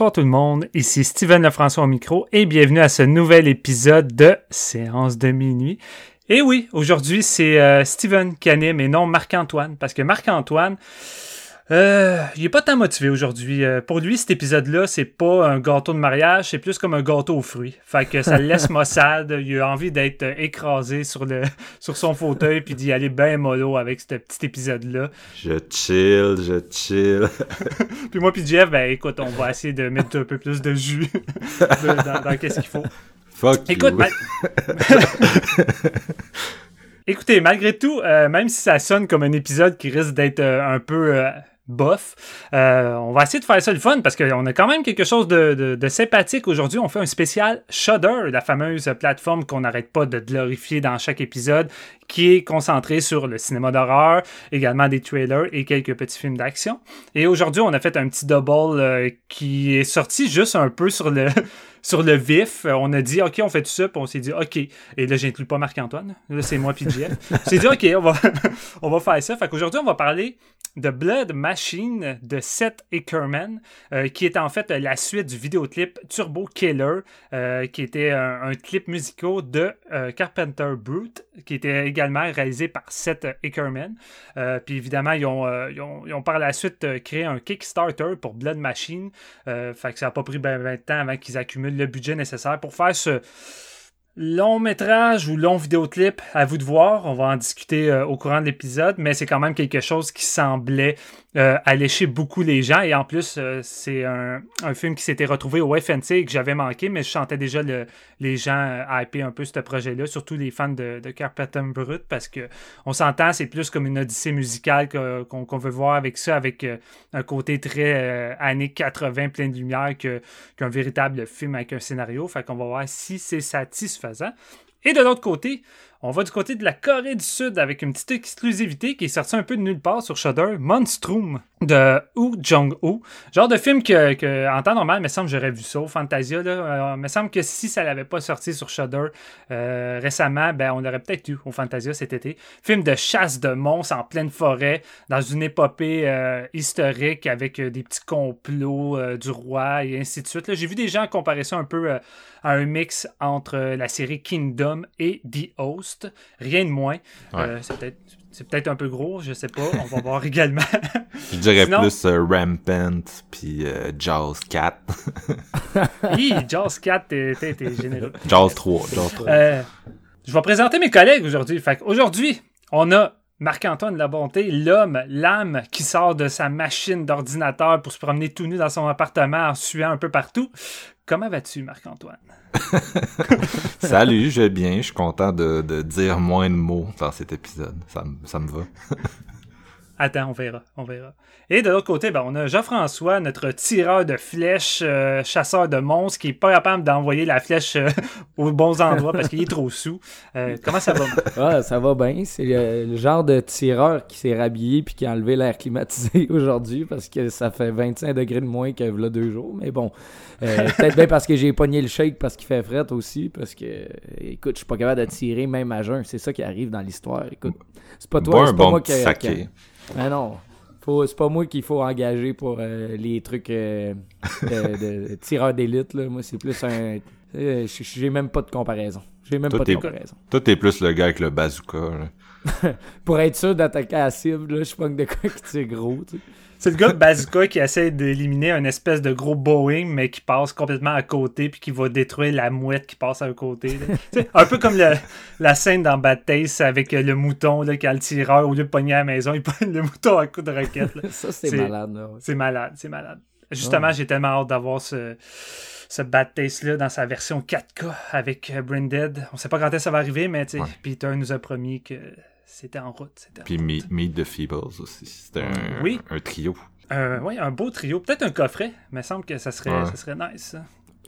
Bonsoir tout le monde, ici Steven Lefrançois au micro et bienvenue à ce nouvel épisode de Séance de minuit. Et oui, aujourd'hui c'est euh, Steven qui anime et non Marc-Antoine, parce que Marc-Antoine, euh, il est pas tant motivé aujourd'hui. Euh, pour lui, cet épisode-là, c'est pas un gâteau de mariage, c'est plus comme un gâteau aux fruits. Fait que ça le laisse maussade. Il a envie d'être euh, écrasé sur le sur son fauteuil puis d'y aller bien mollo avec ce petit épisode-là. Je chill, je chill. puis moi puis Jeff, ben écoute, on va essayer de mettre un peu plus de jus dans, dans qu'est-ce qu'il faut. Fuck Écoute, you. Écoutez, malgré tout, euh, même si ça sonne comme un épisode qui risque d'être euh, un peu euh, bof, euh, on va essayer de faire ça le fun parce qu'on a quand même quelque chose de, sympathique aujourd'hui. On fait un spécial Shudder, la fameuse plateforme qu'on n'arrête pas de glorifier dans chaque épisode, qui est concentrée sur le cinéma d'horreur, également des trailers et quelques petits films d'action. Et aujourd'hui, on a fait un petit double euh, qui est sorti juste un peu sur le sur le vif. Euh, On a dit OK, on fait tout ça, puis on s'est dit OK. Et là, j'inclus pas Marc-Antoine. Là, c'est moi puis on s'est dit OK, on va faire ça. Fait qu'aujourd'hui, on va parler de Blood Machine de Seth Ackerman, euh, qui est en fait la suite du vidéoclip Turbo Killer, euh, qui était un, clip musical de Carpenter Brute, qui était également réalisé par Seth Ackerman. Puis évidemment, ils ont, par la suite créé un Kickstarter pour Blood Machine. Fait que ça n'a pas pris ben, ben de temps avant qu'ils accumulent le budget nécessaire pour faire ce long métrage ou long vidéoclip, à vous de voir. On va en discuter euh, au courant de l'épisode, mais c'est quand même quelque chose qui semblait euh, allécher beaucoup les gens. Et en plus, euh, c'est un, un film qui s'était retrouvé au FNC et que j'avais manqué, mais je sentais déjà le- les gens hyper un peu ce projet-là, surtout les fans de, de Carpenter Brut, parce que on s'entend, c'est plus comme une odyssée musicale qu'on veut voir avec ça, avec un côté très années 80 plein de lumière qu'un véritable film avec un scénario. Fait qu'on va voir si c'est satisfaisant. Et de l'autre côté, on va du côté de la Corée du Sud avec une petite exclusivité qui est sortie un peu de nulle part sur Shudder, Monstrum de Woo Jong-ho. Genre de film que, que, en temps normal, il me semble que j'aurais vu ça au Fantasia. Là. Euh, il me semble que si ça l'avait pas sorti sur Shudder euh, récemment, ben, on l'aurait peut-être eu au Fantasia cet été. Film de chasse de monstres en pleine forêt, dans une épopée euh, historique avec euh, des petits complots euh, du roi et ainsi de suite. J'ai vu des gens comparer ça un peu euh, à un mix entre euh, la série Kingdom et The Host. Rien de moins. Ouais. Euh, c'est peut-être c'est peut-être un peu gros, je sais pas. On va voir également. Je dirais Sinon- plus euh, Rampant puis euh, Jaws 4. Hi, Jaws 4, t'es généreux. Jaws 3. Jaws 3. Euh, je vais présenter mes collègues aujourd'hui. Aujourd'hui, on a Marc-Antoine Labonté, l'homme, l'âme qui sort de sa machine d'ordinateur pour se promener tout nu dans son appartement en suant un peu partout. Comment vas-tu, Marc-Antoine? Salut, je vais bien. Je suis content de, dire moins de mots dans cet épisode. Ça me va. Attends, on verra, on verra. Et de l'autre côté, ben, on a Jean-François, notre tireur de flèches, euh, chasseur de monstres, qui est pas capable d'envoyer la flèche euh, aux bons endroits parce qu'il est trop sous. Euh, comment ça va? Ah, ça va bien. C'est le, le genre de tireur qui s'est rhabillé puis qui a enlevé l'air climatisé aujourd'hui parce que ça fait 25 degrés de moins que là deux jours. Mais bon, euh, peut-être bien parce que j'ai pogné le shake parce qu'il fait fret aussi. Parce que, écoute, je suis pas capable de tirer même à jeun. C'est ça qui arrive dans l'histoire. Écoute, c'est pas toi, c'est pas bon moi qui. Ah non. Faut, c'est pas moi qu'il faut engager pour euh, les trucs euh, de, de tireur d'élite. là. Moi, c'est plus un. euh, J'ai même pas de comparaison. J'ai même Toi, pas de comparaison. Toi, t'es plus le gars avec le bazooka. là. Pour être sûr d'attaquer à la cible, là, je pogne de quoi qui tire gros, tu sais. C'est le gars de Bazooka qui essaie d'éliminer un espèce de gros Boeing, mais qui passe complètement à côté, puis qui va détruire la mouette qui passe à un côté. un peu comme le- la scène dans Bad Taste avec euh, le mouton, là, quand le tireur, au lieu de pogner à la maison, il pogne le mouton à coup de roquette. là. Ça, c'est malade, ouais. C'est malade, c'est malade. Justement, Ouais. j'ai tellement hâte d'avoir ce, ce Bad Taste-là dans sa version 4K avec euh, Branded. On sait pas quand est-ce que ça va arriver, mais Ouais. Peter nous a promis que c'était en route. en Puis route. Meet, Meet the Feebles aussi. C'était un, Oui. un trio. Euh, oui, un beau trio. Peut-être un coffret. Il me semble que ça serait, Ouais. ça serait nice. ça.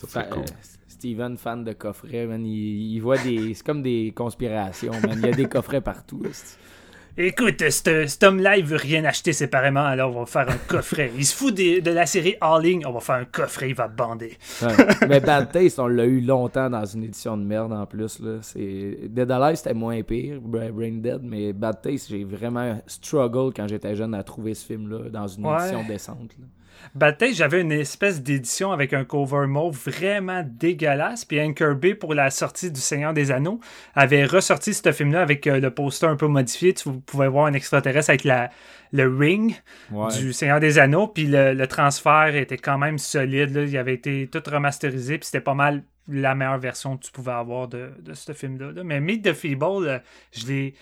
Serait cool. euh, Steven, fan de coffrets, man, il, il voit des. C'est comme des conspirations, man. Il y a des coffrets partout. Écoute, cet cet homme-là, il veut rien acheter séparément, alors on va faire un coffret. Il se fout des- de la série All-In, on va faire un coffret, il va bander. Ouais. Mais Bad Taste, on l'a eu longtemps dans une édition de merde en plus. Là. Dead Alive, c'était moins pire, Bra- Brain Dead, mais Bad Taste, j'ai vraiment struggle quand j'étais jeune à trouver ce film-là dans une Ouais. édition décente. là. Bad Taste, j'avais une espèce d'édition avec un cover mauve vraiment dégueulasse. Puis Anchor Bay, pour la sortie du Seigneur des Anneaux, avait ressorti ce film-là avec euh, le poster un peu modifié. Tu pouvais voir un extraterrestre avec la, le ring Ouais. du Seigneur des Anneaux. Puis le, le transfert était quand même solide. Là. Il avait été tout remasterisé. Puis c'était pas mal la meilleure version que tu pouvais avoir de, de ce film-là. là. Mais Meet the Feeble, euh, je l'ai.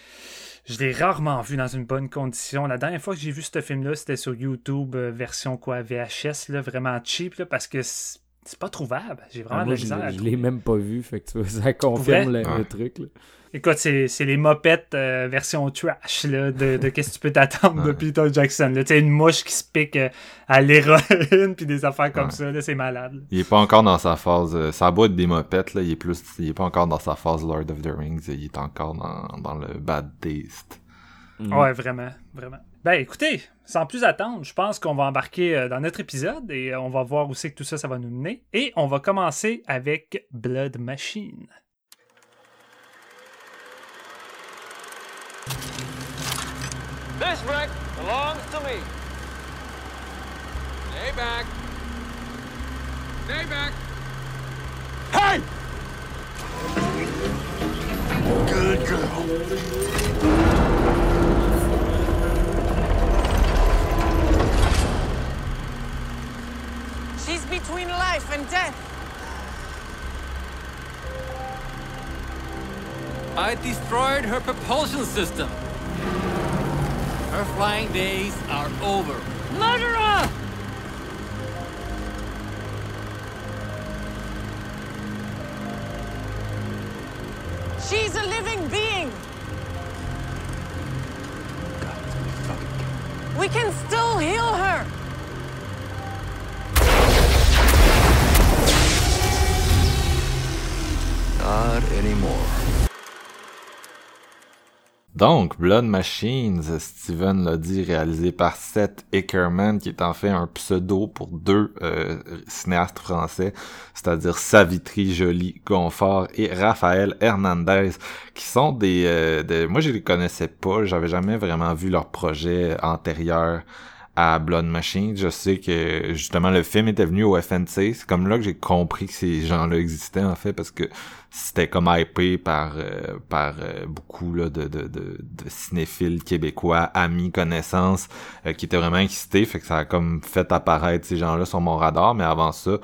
Je l'ai rarement vu dans une bonne condition. La dernière fois que j'ai vu ce film-là, c'était sur YouTube, euh, version quoi, VHS, là, vraiment cheap, là, parce que c'est pas trouvable. J'ai vraiment Ah, de la je, misère. l'ai- je trouver. l'ai même pas vu, fait que tu vois, ça confirme le, le Ouais. truc. là. Écoute, c'est c'est les mopettes euh, version trash là, de, de qu'est-ce que tu peux t'attendre de. Peter Jackson. Tu sais, une mouche qui se pique euh, à l'héroïne, puis des affaires comme Ouais. ça, là, c'est malade. là. Il est pas encore dans sa phase. euh, ça a beau être des mopettes, là, il est plus. Il est pas encore dans sa phase Lord of the Rings. Il est encore dans, dans le bad taste. Mm. Ouais, vraiment, vraiment. Ben écoutez, sans plus attendre, je pense qu'on va embarquer euh, dans notre épisode et euh, on va voir où c'est que tout ça, ça va nous mener. Et on va commencer avec Blood Machine. This wreck belongs to me. Stay back. Stay back. Hey! Good girl. I destroyed her propulsion system. Her flying days are over. Murderer! Donc, Blood Machines, Steven l'a dit, réalisé par Seth Eckerman, qui est en fait un pseudo pour deux euh, cinéastes français, c'est-à-dire Savitri Joly Gonfort et Raphaël Hernandez, qui sont des... euh, des- moi, je les connaissais pas, j'avais jamais vraiment vu leur projet antérieur Blood Machine. Je sais que justement le film était venu au FNC. C'est comme là que j'ai compris que ces gens-là existaient en fait parce que c'était comme hypé par euh, par euh, beaucoup là, de, de, de, de cinéphiles québécois, amis, connaissances, euh, qui étaient vraiment excités. Fait que ça a comme fait apparaître ces gens-là sur mon radar. Mais avant ça,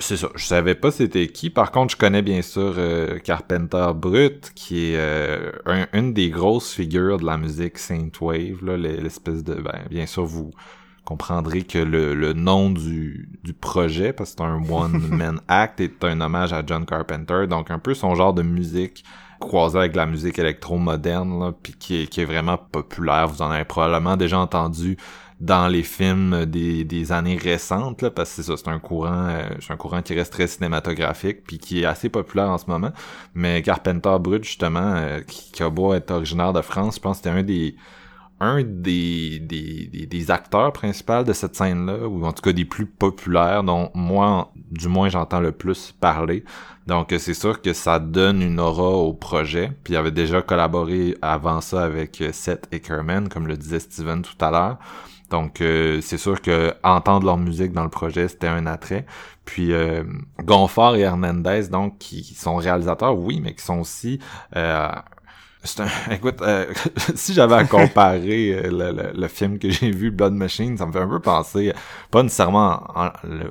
c'est ça. Je savais pas c'était qui. Par contre, je connais bien sûr euh, Carpenter Brut, qui est euh, un- une des grosses figures de la musique synthwave, là, l'e- l'espèce de. Ben, bien sûr, vous comprendrez que le, le nom du, du projet, parce que c'est un one-man act, est un hommage à John Carpenter. Donc un peu son genre de musique croisé avec la musique électro-moderne, là, puis qui est, qui est vraiment populaire. Vous en avez probablement déjà entendu dans les films des, des années récentes, là, parce que c'est ça, c'est un courant, euh, c'est un courant qui reste très cinématographique, puis qui est assez populaire en ce moment. Mais Carpenter Brut, justement, euh, qui, qui a beau être originaire de France, je pense que c'était un des un des, des, des, acteurs principaux de cette scène-là, ou en tout cas des plus populaires, dont moi, du moins, j'entends le plus parler. Donc, euh, c'est sûr que ça donne une aura au projet. Puis, il avait déjà collaboré avant ça avec euh, Seth Eckerman, comme le disait Steven tout à l'heure. Donc, euh, c'est sûr que entendre leur musique dans le projet, c'était un attrait. Puis, euh, Gonfort et Hernandez, donc, qui sont réalisateurs, oui, mais qui sont aussi... euh, C'est un... Écoute, euh, si j'avais à comparer euh, le, le- le film que j'ai vu, Blood Machine, ça me fait un peu penser, pas nécessairement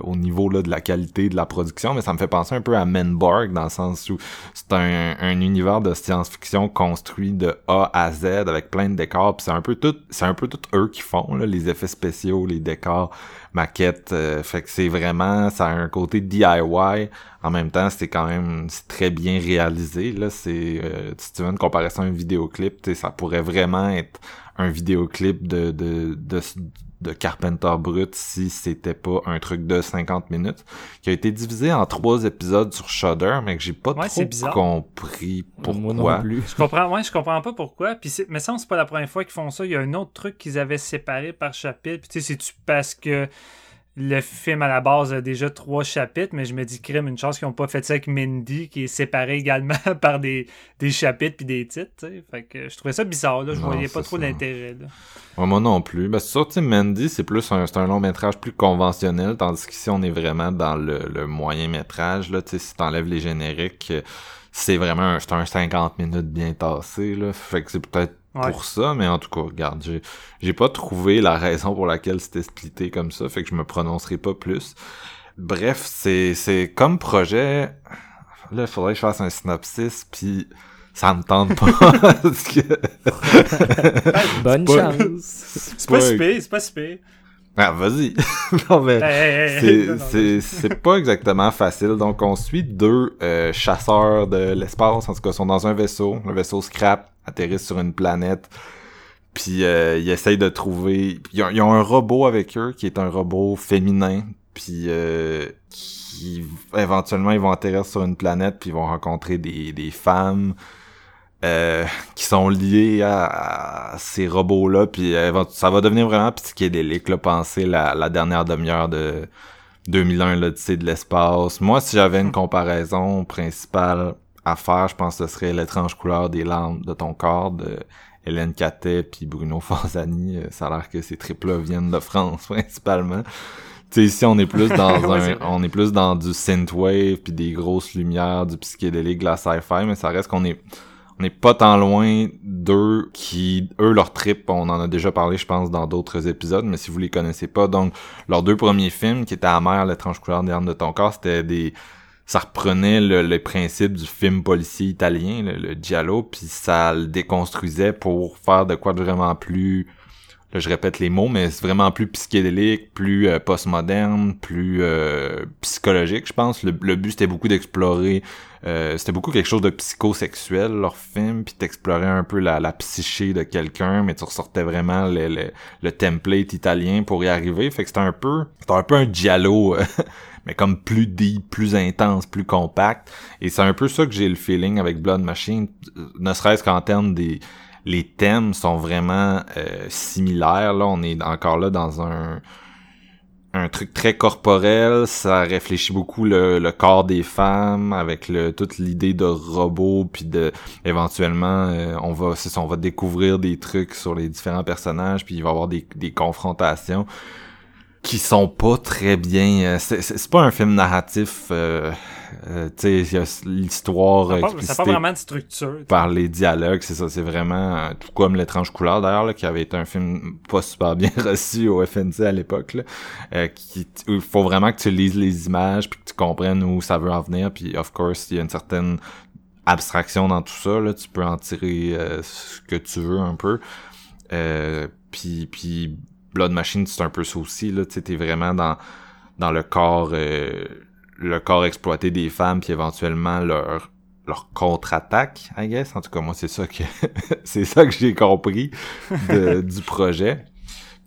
au niveau là, de la qualité de la production, mais ça me fait penser un peu à Menborg, dans le sens où c'est un, un univers de science-fiction construit de A à Z avec plein de décors, puis c'est un peu tout, c'est un peu tout eux qui font, là, les effets spéciaux, les décors, maquettes, euh, fait que c'est vraiment, ça a un côté DIY, en même temps, c'est quand même très bien réalisé. Là, c'est euh, si tu veux une comparaison à un vidéoclip, ça pourrait vraiment être un vidéoclip de de de, de Carpenter Brut si c'était pas un truc de 50 minutes qui a été divisé en trois épisodes sur Shudder, mais que j'ai pas Ouais, trop compris pourquoi. Moi non plus. Je comprends, ouais, je comprends pas pourquoi. Puis c'est, mais ça, c'est pas la première fois qu'ils font ça. Il y a un autre truc qu'ils avaient séparé par chapitre. Puis tu sais, c'est-tu parce que le film à la base a déjà trois chapitres, mais je me dis, crime, une chance qu'ils ont pas fait ça avec Mindy, qui est séparé également par des, des chapitres puis des titres. Fait que je trouvais ça bizarre, là. Je Non, voyais pas trop l'intérêt. Ouais, moi non plus. Ben, c'est sûr, Mandy, c'est plus un, un long métrage plus conventionnel, tandis qu'ici, on est vraiment dans le, le moyen métrage, là, si t'enlèves les génériques, euh, c'est vraiment un, un 50 minutes bien tassé, là. Fait que c'est peut-être Ouais. pour ça, mais en tout cas, regarde, j'ai, j'ai pas trouvé la raison pour laquelle c'était splitté comme ça, fait que je me prononcerai pas plus. Bref, c'est, c'est comme projet, là, il faudrait que je fasse un synopsis, puis ça me tente pas, parce que... Bonne pas- chance. C'est pas si pire, c'est pas si pire. Ah, vas-y. non, mais... Hey, c'est non, non, c'est c'est pas exactement facile. Donc on suit deux euh, chasseurs de l'espace, en tout cas, ils sont dans un vaisseau. Le vaisseau scrap atterrisse sur une planète. Puis euh, ils essayent de trouver. Ils ont, ils ont un robot avec eux qui est un robot féminin. Puis euh, qui éventuellement ils vont atterrir sur une planète puis ils vont rencontrer des, des femmes euh, qui sont liées à, à ces robots-là, puis euh, ça va devenir vraiment psychédélique, là, penser la, la dernière demi-heure de 2001, l'Odyssée de l'espace. Moi, si j'avais une comparaison principale à faire, je pense que ce serait L'étrange couleur des larmes de ton corps de Hélène Catet puis Bruno Fanzani. Euh, Ça a l'air que ces triples viennent de France, principalement. Tu sais, ici, on est plus dans Ouais, un, on est plus dans du synthwave puis des grosses lumières, du psychédélique, de la sci-fi, mais ça reste qu'on est, on n'est pas tant loin d'eux qui, eux, leur trip, on en a déjà parlé, je pense, dans d'autres épisodes, mais si vous les connaissez pas, donc, leurs deux premiers films, qui étaient Amère, l'étrange couleur des armes de ton corps, c'était des, ça reprenait le, le principe du film policier italien, le, le giallo, puis ça le déconstruisait pour faire de quoi de vraiment plus, là je répète les mots, mais vraiment plus psychédélique, plus euh, postmoderne, plus euh, psychologique, je pense. Le, le but c'était beaucoup d'explorer, euh, c'était beaucoup quelque chose de psychosexuel leur film, puis d'explorer un peu la, la psyché de quelqu'un, mais tu ressortais vraiment le, le, le template italien pour y arriver. Fait que c'était un peu, c'était un peu un giallo. euh, mais comme plus deep, plus intense, plus compact. Et c'est un peu ça que j'ai le feeling avec Blood Machine, euh, ne serait-ce qu'en termes des... Les thèmes sont vraiment euh, similaires. Là, on est encore là dans un un truc très corporel, ça réfléchit beaucoup le, le corps des femmes avec le toute l'idée de robot puis de éventuellement euh, on va ça, on va découvrir des trucs sur les différents personnages puis il va y avoir des, des confrontations qui sont pas très bien euh, c'est pas un film narratif euh, euh, tu sais il y a l'histoire Ça explicitée vraiment de structure. par les dialogues, c'est ça, c'est vraiment euh, tout comme l'étrange couleur d'ailleurs là, qui avait été un film pas super bien reçu au FNC à l'époque euh, qui il faut vraiment que tu lises les images puis que tu comprennes où ça veut en venir puis of course il y a une certaine abstraction dans tout ça là, tu peux en tirer euh, ce que tu veux un peu. Euh, puis puis Blood Machine c'est un peu ça aussi là, tu t'es vraiment dans dans le corps euh, le corps exploité des femmes puis éventuellement leur leur contre-attaque, I guess. En tout cas, moi, c'est ça que c'est ça que j'ai compris de- du projet.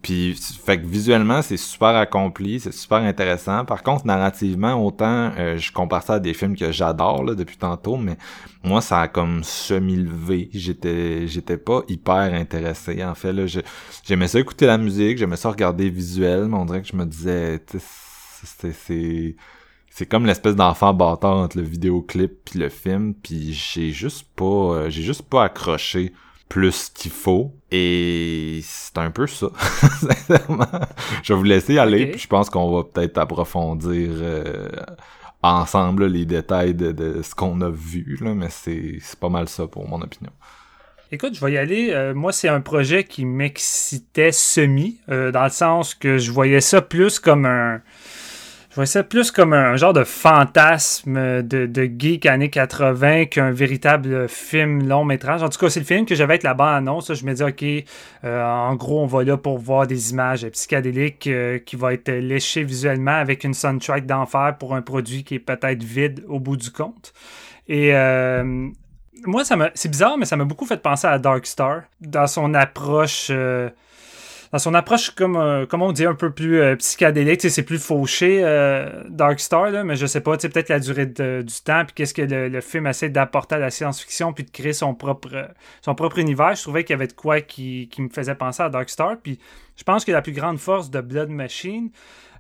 Puis, fait que visuellement, c'est super accompli, c'est super intéressant. Par contre, narrativement, autant euh, je compare ça à des films que j'adore là, depuis tantôt, mais moi, ça a comme semi-levé. J'étais j'étais pas hyper intéressé. En fait, là, j'aimais ça écouter la musique, j'aimais ça regarder visuel, mais on dirait que je me disais, c'est c'est comme l'espèce d'enfant bâtard entre le vidéoclip puis le film puis j'ai juste pas euh, j'ai juste pas accroché plus qu'il faut et c'est un peu ça sincèrement je vais vous laisser aller Ok. puis je pense qu'on va peut-être approfondir euh, ensemble là, les détails de, de ce qu'on a vu là mais c'est c'est pas mal ça pour mon opinion Écoute, je vais y aller. Euh, moi, c'est un projet qui m'excitait semi, euh, dans le sens que je voyais ça plus comme un. Je voyais ça plus comme un genre de fantasme de, de geek années 80 qu'un véritable film long métrage. En tout cas, c'est le film que j'avais avec la bande-annonce. Je me dis, OK, euh, en gros, on va là pour voir des images psychédéliques euh, qui vont être léchées visuellement avec une soundtrack d'enfer pour un produit qui est peut-être vide au bout du compte. Et euh, moi, ça c'est bizarre, mais ça m'a beaucoup fait penser à Dark Star dans son approche. Euh, dans son approche, comme, euh, comme on dit, un peu plus euh, psychédélique, c'est plus fauché, euh, Dark Star, là, mais je sais pas, peut-être la durée du temps, puis qu'est-ce que le, le film essaie d'apporter à la science-fiction, puis de créer son propre, son propre univers. Je trouvais qu'il y avait de quoi qui, qui me faisait penser à Dark Star, puis je pense que la plus grande force de Blood Machine,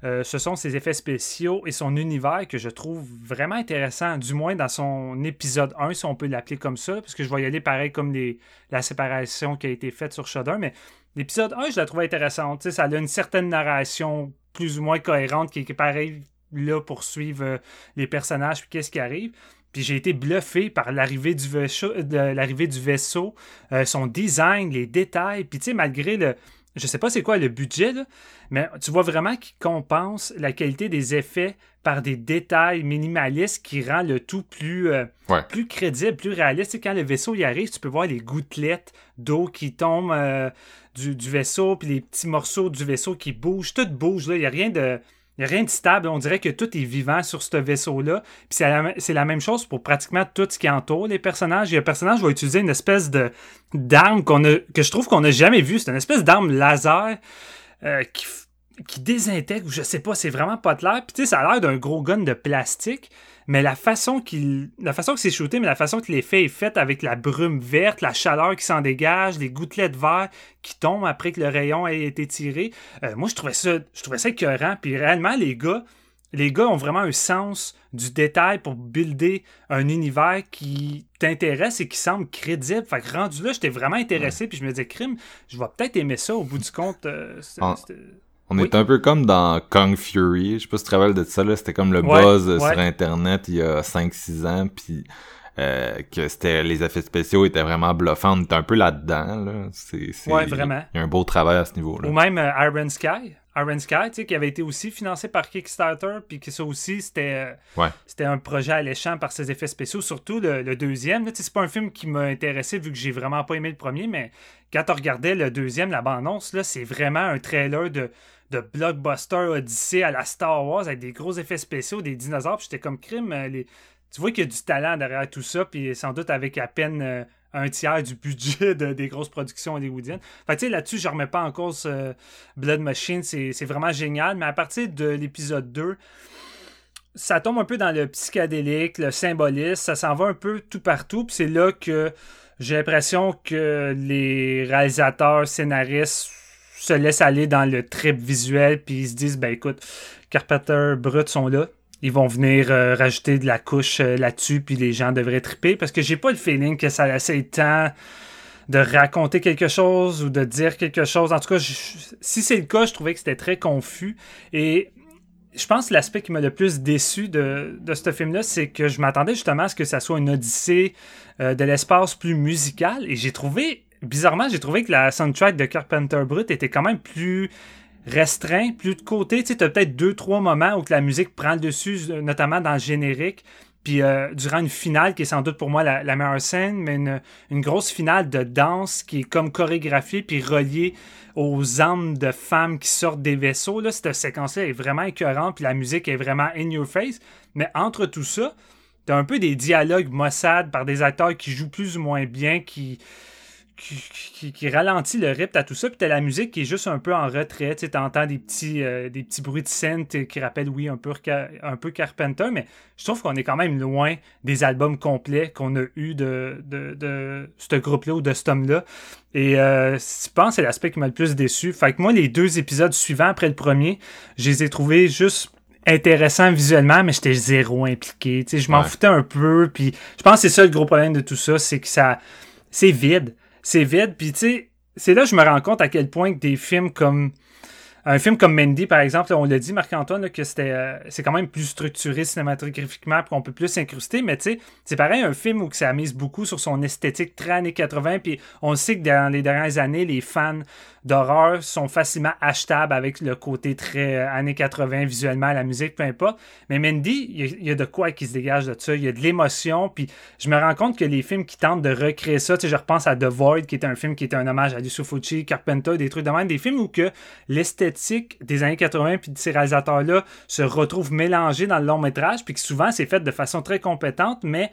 euh, ce sont ses effets spéciaux et son univers que je trouve vraiment intéressant, du moins dans son épisode 1, si on peut l'appeler comme ça, parce que je vais y aller pareil comme les, la séparation qui a été faite sur Shudder, mais l'épisode 1, je la trouvais intéressante. Ça a une certaine narration plus ou moins cohérente qui est pareil là pour suivre euh, les personnages puis qu'est-ce qui arrive. Puis j'ai été bluffé par l'arrivée du vaisseau, l'arrivée du vaisseau, euh, son design, les détails. Puis tu sais, malgré le, je sais pas c'est quoi le budget, là, mais tu vois vraiment qu'il compense la qualité des effets par des détails minimalistes qui rend le tout plus, euh, Ouais. plus crédible, plus réaliste. Sais, quand le vaisseau y arrive, tu peux voir les gouttelettes d'eau qui tombent euh, du, vaisseau, puis les petits morceaux du vaisseau qui bougent. Tout bouge, là. Il n'y a rien de. Rien de stable, on dirait que tout est vivant sur ce vaisseau-là. Puis c'est la, même chose pour pratiquement tout ce qui entoure les personnages. A un personnage va utiliser une espèce de d'arme que je trouve qu'on n'a jamais vue. C'est une espèce d'arme laser euh, qui, qui désintègre, je sais pas, c'est vraiment pas clair. Puis tu sais, ça a l'air d'un gros gun de plastique, mais la façon qu'il, la façon que c'est shooté, mais la façon que l'effet est fait avec la brume verte, la chaleur qui s'en dégage, les gouttelettes verts qui tombent après que le rayon ait été tiré, euh, moi je trouvais ça, je trouvais ça écœurant. Puis réellement, les gars, les gars ont vraiment un sens du détail pour builder un univers qui t'intéresse et qui semble crédible. Fait que rendu là, j'étais vraiment intéressé, puis je me disais, crime, je vais peut-être aimer ça au bout du compte. euh, On Oui. est un peu comme dans Kung Fury. Je sais pas si tu te rappelles de ça, là. C'était comme le Ouais, buzz euh, ouais. sur Internet il y a 5-6 ans, puis euh, que c'était les effets spéciaux étaient vraiment bluffants. On est un peu là-dedans, là. C'est, c'est- Ouais, vraiment. Il y a un beau travail à ce niveau-là. Ou même euh, Iron Sky. Iron Sky, tu sais, qui avait été aussi financé par Kickstarter, puis que ça aussi, c'était Ouais. c'était un projet alléchant par ses effets spéciaux, surtout le, le deuxième. là. Tu sais, C'est pas un film qui m'a intéressé vu que j'ai vraiment pas aimé le premier, mais quand on regardait le deuxième, la bande-annonce, là, c'est vraiment un trailer de, de blockbuster Odyssey à la Star Wars avec des gros effets spéciaux, des dinosaures, puis j'étais comme crime. euh. Tu vois qu'il y a du talent derrière tout ça, puis sans doute avec à peine euh, un tiers du budget de- des grosses productions hollywoodiennes. Fait tu sais, là-dessus, je remets pas en cause euh, Blood Machine, c'est vraiment génial, mais à partir de l'épisode 2, ça tombe un peu dans le psychédélique, le symbolisme, ça s'en va un peu tout partout, puis c'est là que j'ai l'impression que les réalisateurs, scénaristes se laissent aller dans le trip visuel, puis ils se disent, ben écoute, Carpenter Brut sont là, ils vont venir euh, rajouter de la couche euh, là-dessus, puis les gens devraient triper, parce que j'ai pas le feeling que ça essaie tant de raconter quelque chose ou de dire quelque chose. En tout cas, si c'est le cas, je trouvais que c'était très confus. Et je pense que l'aspect qui m'a le plus déçu de, de ce film-là, c'est que je m'attendais justement à ce que ça soit une odyssée euh, de l'espace plus musical. Et j'ai trouvé, bizarrement, j'ai trouvé que la soundtrack de Carpenter Brut était quand même plus restreint, plus de côté. Tu sais, t'as peut-être deux, trois moments où la musique prend le dessus, notamment dans le générique. Puis euh, durant une finale qui est sans doute pour moi la, meilleure scène, mais une, une grosse finale de danse qui est comme chorégraphiée puis reliée aux âmes de femmes qui sortent des vaisseaux. Là, cette séquence-là est vraiment écœurante puis la musique est vraiment in your face. Mais entre tout ça, t'as un peu des dialogues maussades par des acteurs qui jouent plus ou moins bien, qui qui, qui, qui ralentit le rythme à tout ça, puis t'as la musique qui est juste un peu en retrait, tu sais, t'entends des petits, euh, des petits bruits de scène qui rappellent, oui, un peu, un peu Carpenter, mais je trouve qu'on est quand même loin des albums complets qu'on a eu de, de, de ce groupe-là ou de cet homme-là. Et euh, je pense que c'est l'aspect qui m'a le plus déçu. Fait que moi, les deux épisodes suivants après le premier, je les ai trouvés juste intéressants visuellement, mais j'étais zéro impliqué. Je m'en Ouais. foutais un peu, puis je pense que c'est ça le gros problème de tout ça, c'est que ça... C'est vide c'est vide. Puis tu sais, c'est là que je me rends compte à quel point que des films comme un film comme Mandy, par exemple, on l'a dit, Marc-Antoine, que c'était, euh, c'est quand même plus structuré cinématographiquement, qu'on peut plus s'incruster, mais tu sais, c'est pareil, un film où que ça mise beaucoup sur son esthétique très années 80, puis on sait que dans les dernières années, les fans d'horreur sont facilement achetables avec le côté très euh, années 80 visuellement, la musique, peu importe. Mais Mandy, il y, a- de quoi qui se dégage de ça. Il y a de l'émotion. Puis je me rends compte que les films qui tentent de recréer ça, tu sais, je repense à The Void, qui était un film qui était un hommage à Lucio Fucci, Carpenter, des trucs de même, des films où que l'esthétique des années 80 puis de ces réalisateurs-là se retrouve mélangée dans le long métrage, puis que souvent c'est fait de façon très compétente, mais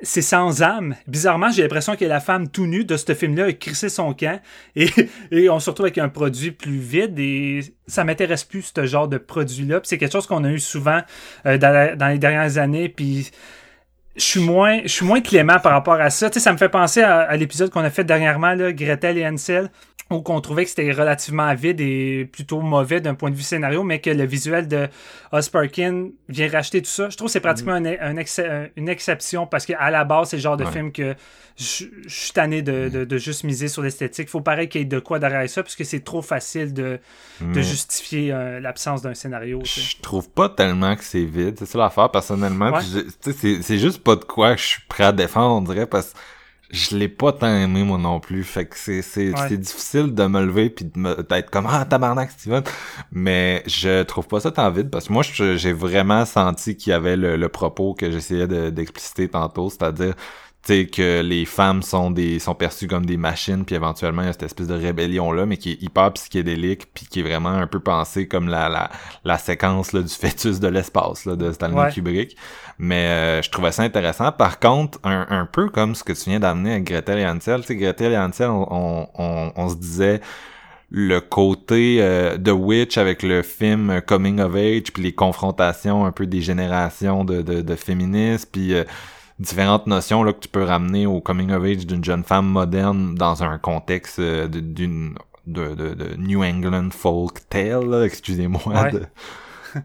c'est sans âme. Bizarrement, j'ai l'impression que la femme tout nue de ce film-là a crissé son camp et, et on se retrouve avec un produit plus vide et ça m'intéresse plus ce genre de produit-là. C'est quelque chose qu'on a eu souvent euh, dans, dans les dernières années. Puis je suis moins, je suis moins clément par rapport à ça. Tu sais, ça me fait penser à, à l'épisode qu'on a fait dernièrement, là, Gretel et Hansel, où qu'on trouvait que c'était relativement vide et plutôt mauvais d'un point de vue scénario, mais que le visuel de Osperkin vient racheter tout ça. Je trouve que c'est pratiquement un- un ex- un- une exception parce qu'à la base, c'est le genre de Ouais. film que je je suis tanné de, de- de juste miser sur l'esthétique. Faut pareil qu'il y ait de quoi derrière ça, parce que c'est trop facile de, de Mais justifier euh, l'absence d'un scénario. tu sais. Je trouve pas tellement que c'est vide. C'est ça l'affaire, personnellement. Ouais. Puis je- tu sais, C'est c'est juste pas de quoi je suis prêt à défendre, on dirait, parce que je l'ai pas tant aimé, moi non plus. Fait que c'est c'est Ouais. c'est difficile de me lever puis de me- d'être comme « Ah, tabarnak, Steven! » Mais je trouve pas ça tant vide, parce que moi, j'ai vraiment senti qu'il y avait le, le propos que j'essayais de- d'expliciter tantôt, c'est-à-dire sais que les femmes sont des sont perçues comme des machines puis éventuellement il y a cette espèce de rébellion là mais qui est hyper psychédélique puis qui est vraiment un peu pensé comme la la, la séquence là, du fœtus de l'espace là, de Stanley Ouais. Kubrick mais euh, je trouvais ça intéressant par contre un, un peu comme ce que tu viens d'amener avec Gretel et Hansel tu sais Gretel et Hansel on, on, on, on se disait le côté euh, de Witch avec le film Coming of Age puis les confrontations un peu des générations de, de, de féministes puis euh, différentes notions là, que tu peux ramener au coming of age d'une jeune femme moderne dans un contexte euh, de- d'une de, de, de New England folk tale, excusez-moi Ouais. de,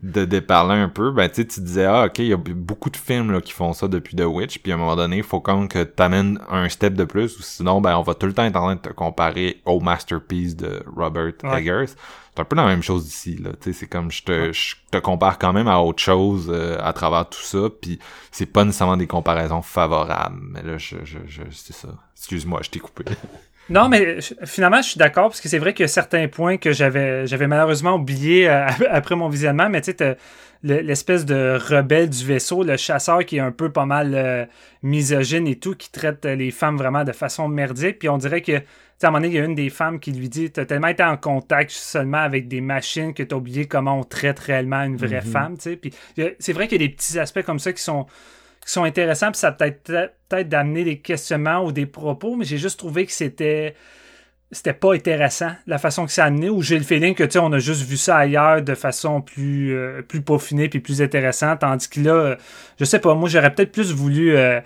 de déparler un peu, ben tu sais, tu disais ah ok, il y a beaucoup de films là, qui font ça depuis The Witch, puis à un moment donné, il faut quand même que t'amènes un step de plus, ou sinon ben on va tout le temps être en train de te comparer au masterpiece de Robert Ouais. Eggers. C'est un peu la même chose ici, là. Tu sais, c'est comme je te, je te compare quand même à autre chose euh, à travers tout ça, puis c'est pas nécessairement des comparaisons favorables. Mais là, je, je, je c'est ça. Excuse-moi, je t'ai coupé. Non, mais finalement, je suis d'accord parce que c'est vrai qu'il y a certains points que j'avais j'avais malheureusement oubliés euh, après mon visionnement, mais tu sais, l'espèce de rebelle du vaisseau, le chasseur qui est un peu pas mal euh, misogyne et tout, qui traite euh, les femmes vraiment de façon merdique, puis on dirait que, à un moment donné, il y a une des femmes qui lui dit T'as tellement été en contact seulement avec des machines que t'as oublié comment on traite réellement une vraie femme, tu sais. Puis c'est vrai qu'il y a des petits aspects comme ça qui sont qui sont intéressants, puis ça peut être peut-être d'amener des questionnements ou des propos, mais j'ai juste trouvé que c'était c'était pas intéressant la façon que ça a amené ou j'ai le feeling que tu sais on a juste vu ça ailleurs de façon plus euh, plus peaufinée puis plus intéressante tandis que là euh, je sais pas moi j'aurais peut-être plus voulu euh,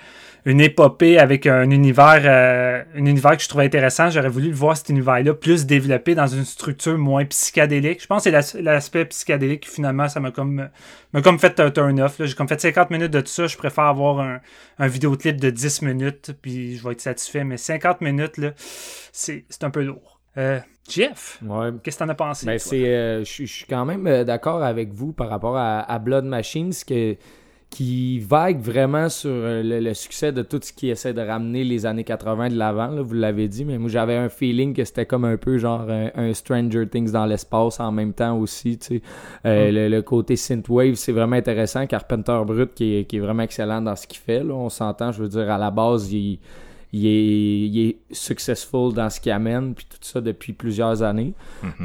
une épopée avec un univers euh, un univers que je trouvais intéressant. J'aurais voulu voir cet univers là plus développé dans une structure moins psychédélique. Je pense que c'est l'as- l'aspect psychédélique qui finalement ça m'a comme m'a comme fait un turn off là. j'ai comme fait 50 minutes de tout ça. Je préfère avoir un, un vidéoclip de 10 minutes puis je vais être satisfait. Mais 50 minutes là c'est un peu lourd. Euh, Jeff Ouais. qu'est-ce que t'en as pensé Ben, c'est, euh, je suis- quand même d'accord avec vous par rapport à, à Blood Machines que, qui vague vraiment sur euh, le, le succès de tout ce qui essaie de ramener les années 80 de l'avant, là, vous l'avez dit, mais moi j'avais un feeling que c'était comme un peu genre un, un Stranger Things dans l'espace en même temps aussi, tu sais. Euh, le, le côté synthwave, c'est vraiment intéressant. Carpenter Brut qui est, qui est vraiment excellent dans ce qu'il fait, là, on s'entend, je veux dire, à la base, il il est, il est successful dans ce qu'il amène, puis tout ça depuis plusieurs années.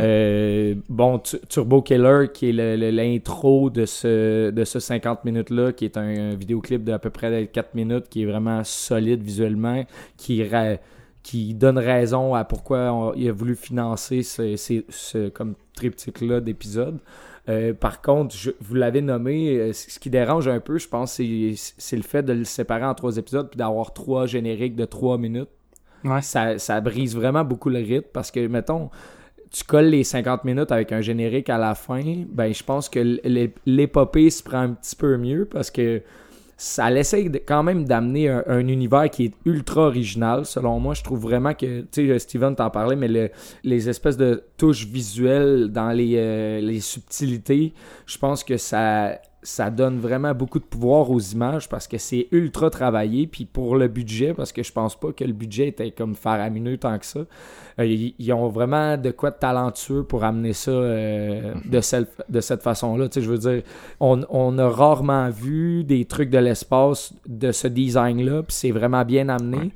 Euh, bon, Tu- Turbo Killer, qui est l'intro de ce, de ce 50 minutes-là, qui est un, un vidéoclip d'à peu près 4 minutes, qui est vraiment solide visuellement, qui, ra- qui donne raison à pourquoi on- il a voulu financer ce, ce- ce comme triptyque-là d'épisodes. Euh, par contre, je- vous l'avez nommé, euh, ce qui dérange un peu, je pense, c'est le fait de le séparer en trois épisodes puis d'avoir trois génériques de trois minutes. Ouais. Ça, ça brise vraiment beaucoup le rythme parce que, mettons, tu colles les 50 minutes avec un générique à la fin, ben je pense que l'épopée se prend un petit peu mieux parce que ça essaie quand même d'amener un, un univers qui est ultra original. Selon moi, je trouve vraiment que, tu sais, Steven t'en parlait, mais le- les espèces de touches visuelles dans les, euh, les subtilités, je pense que ça, ça donne vraiment beaucoup de pouvoir aux images parce que c'est ultra travaillé. Puis pour le budget, parce que je pense pas que le budget était comme faramineux tant que ça, euh, ils, ils ont vraiment de quoi de talentueux pour amener ça euh, de, cette, de cette façon-là. Tu sais, je veux dire, on, on a rarement vu des trucs de l'espace de ce design-là, puis c'est vraiment bien amené.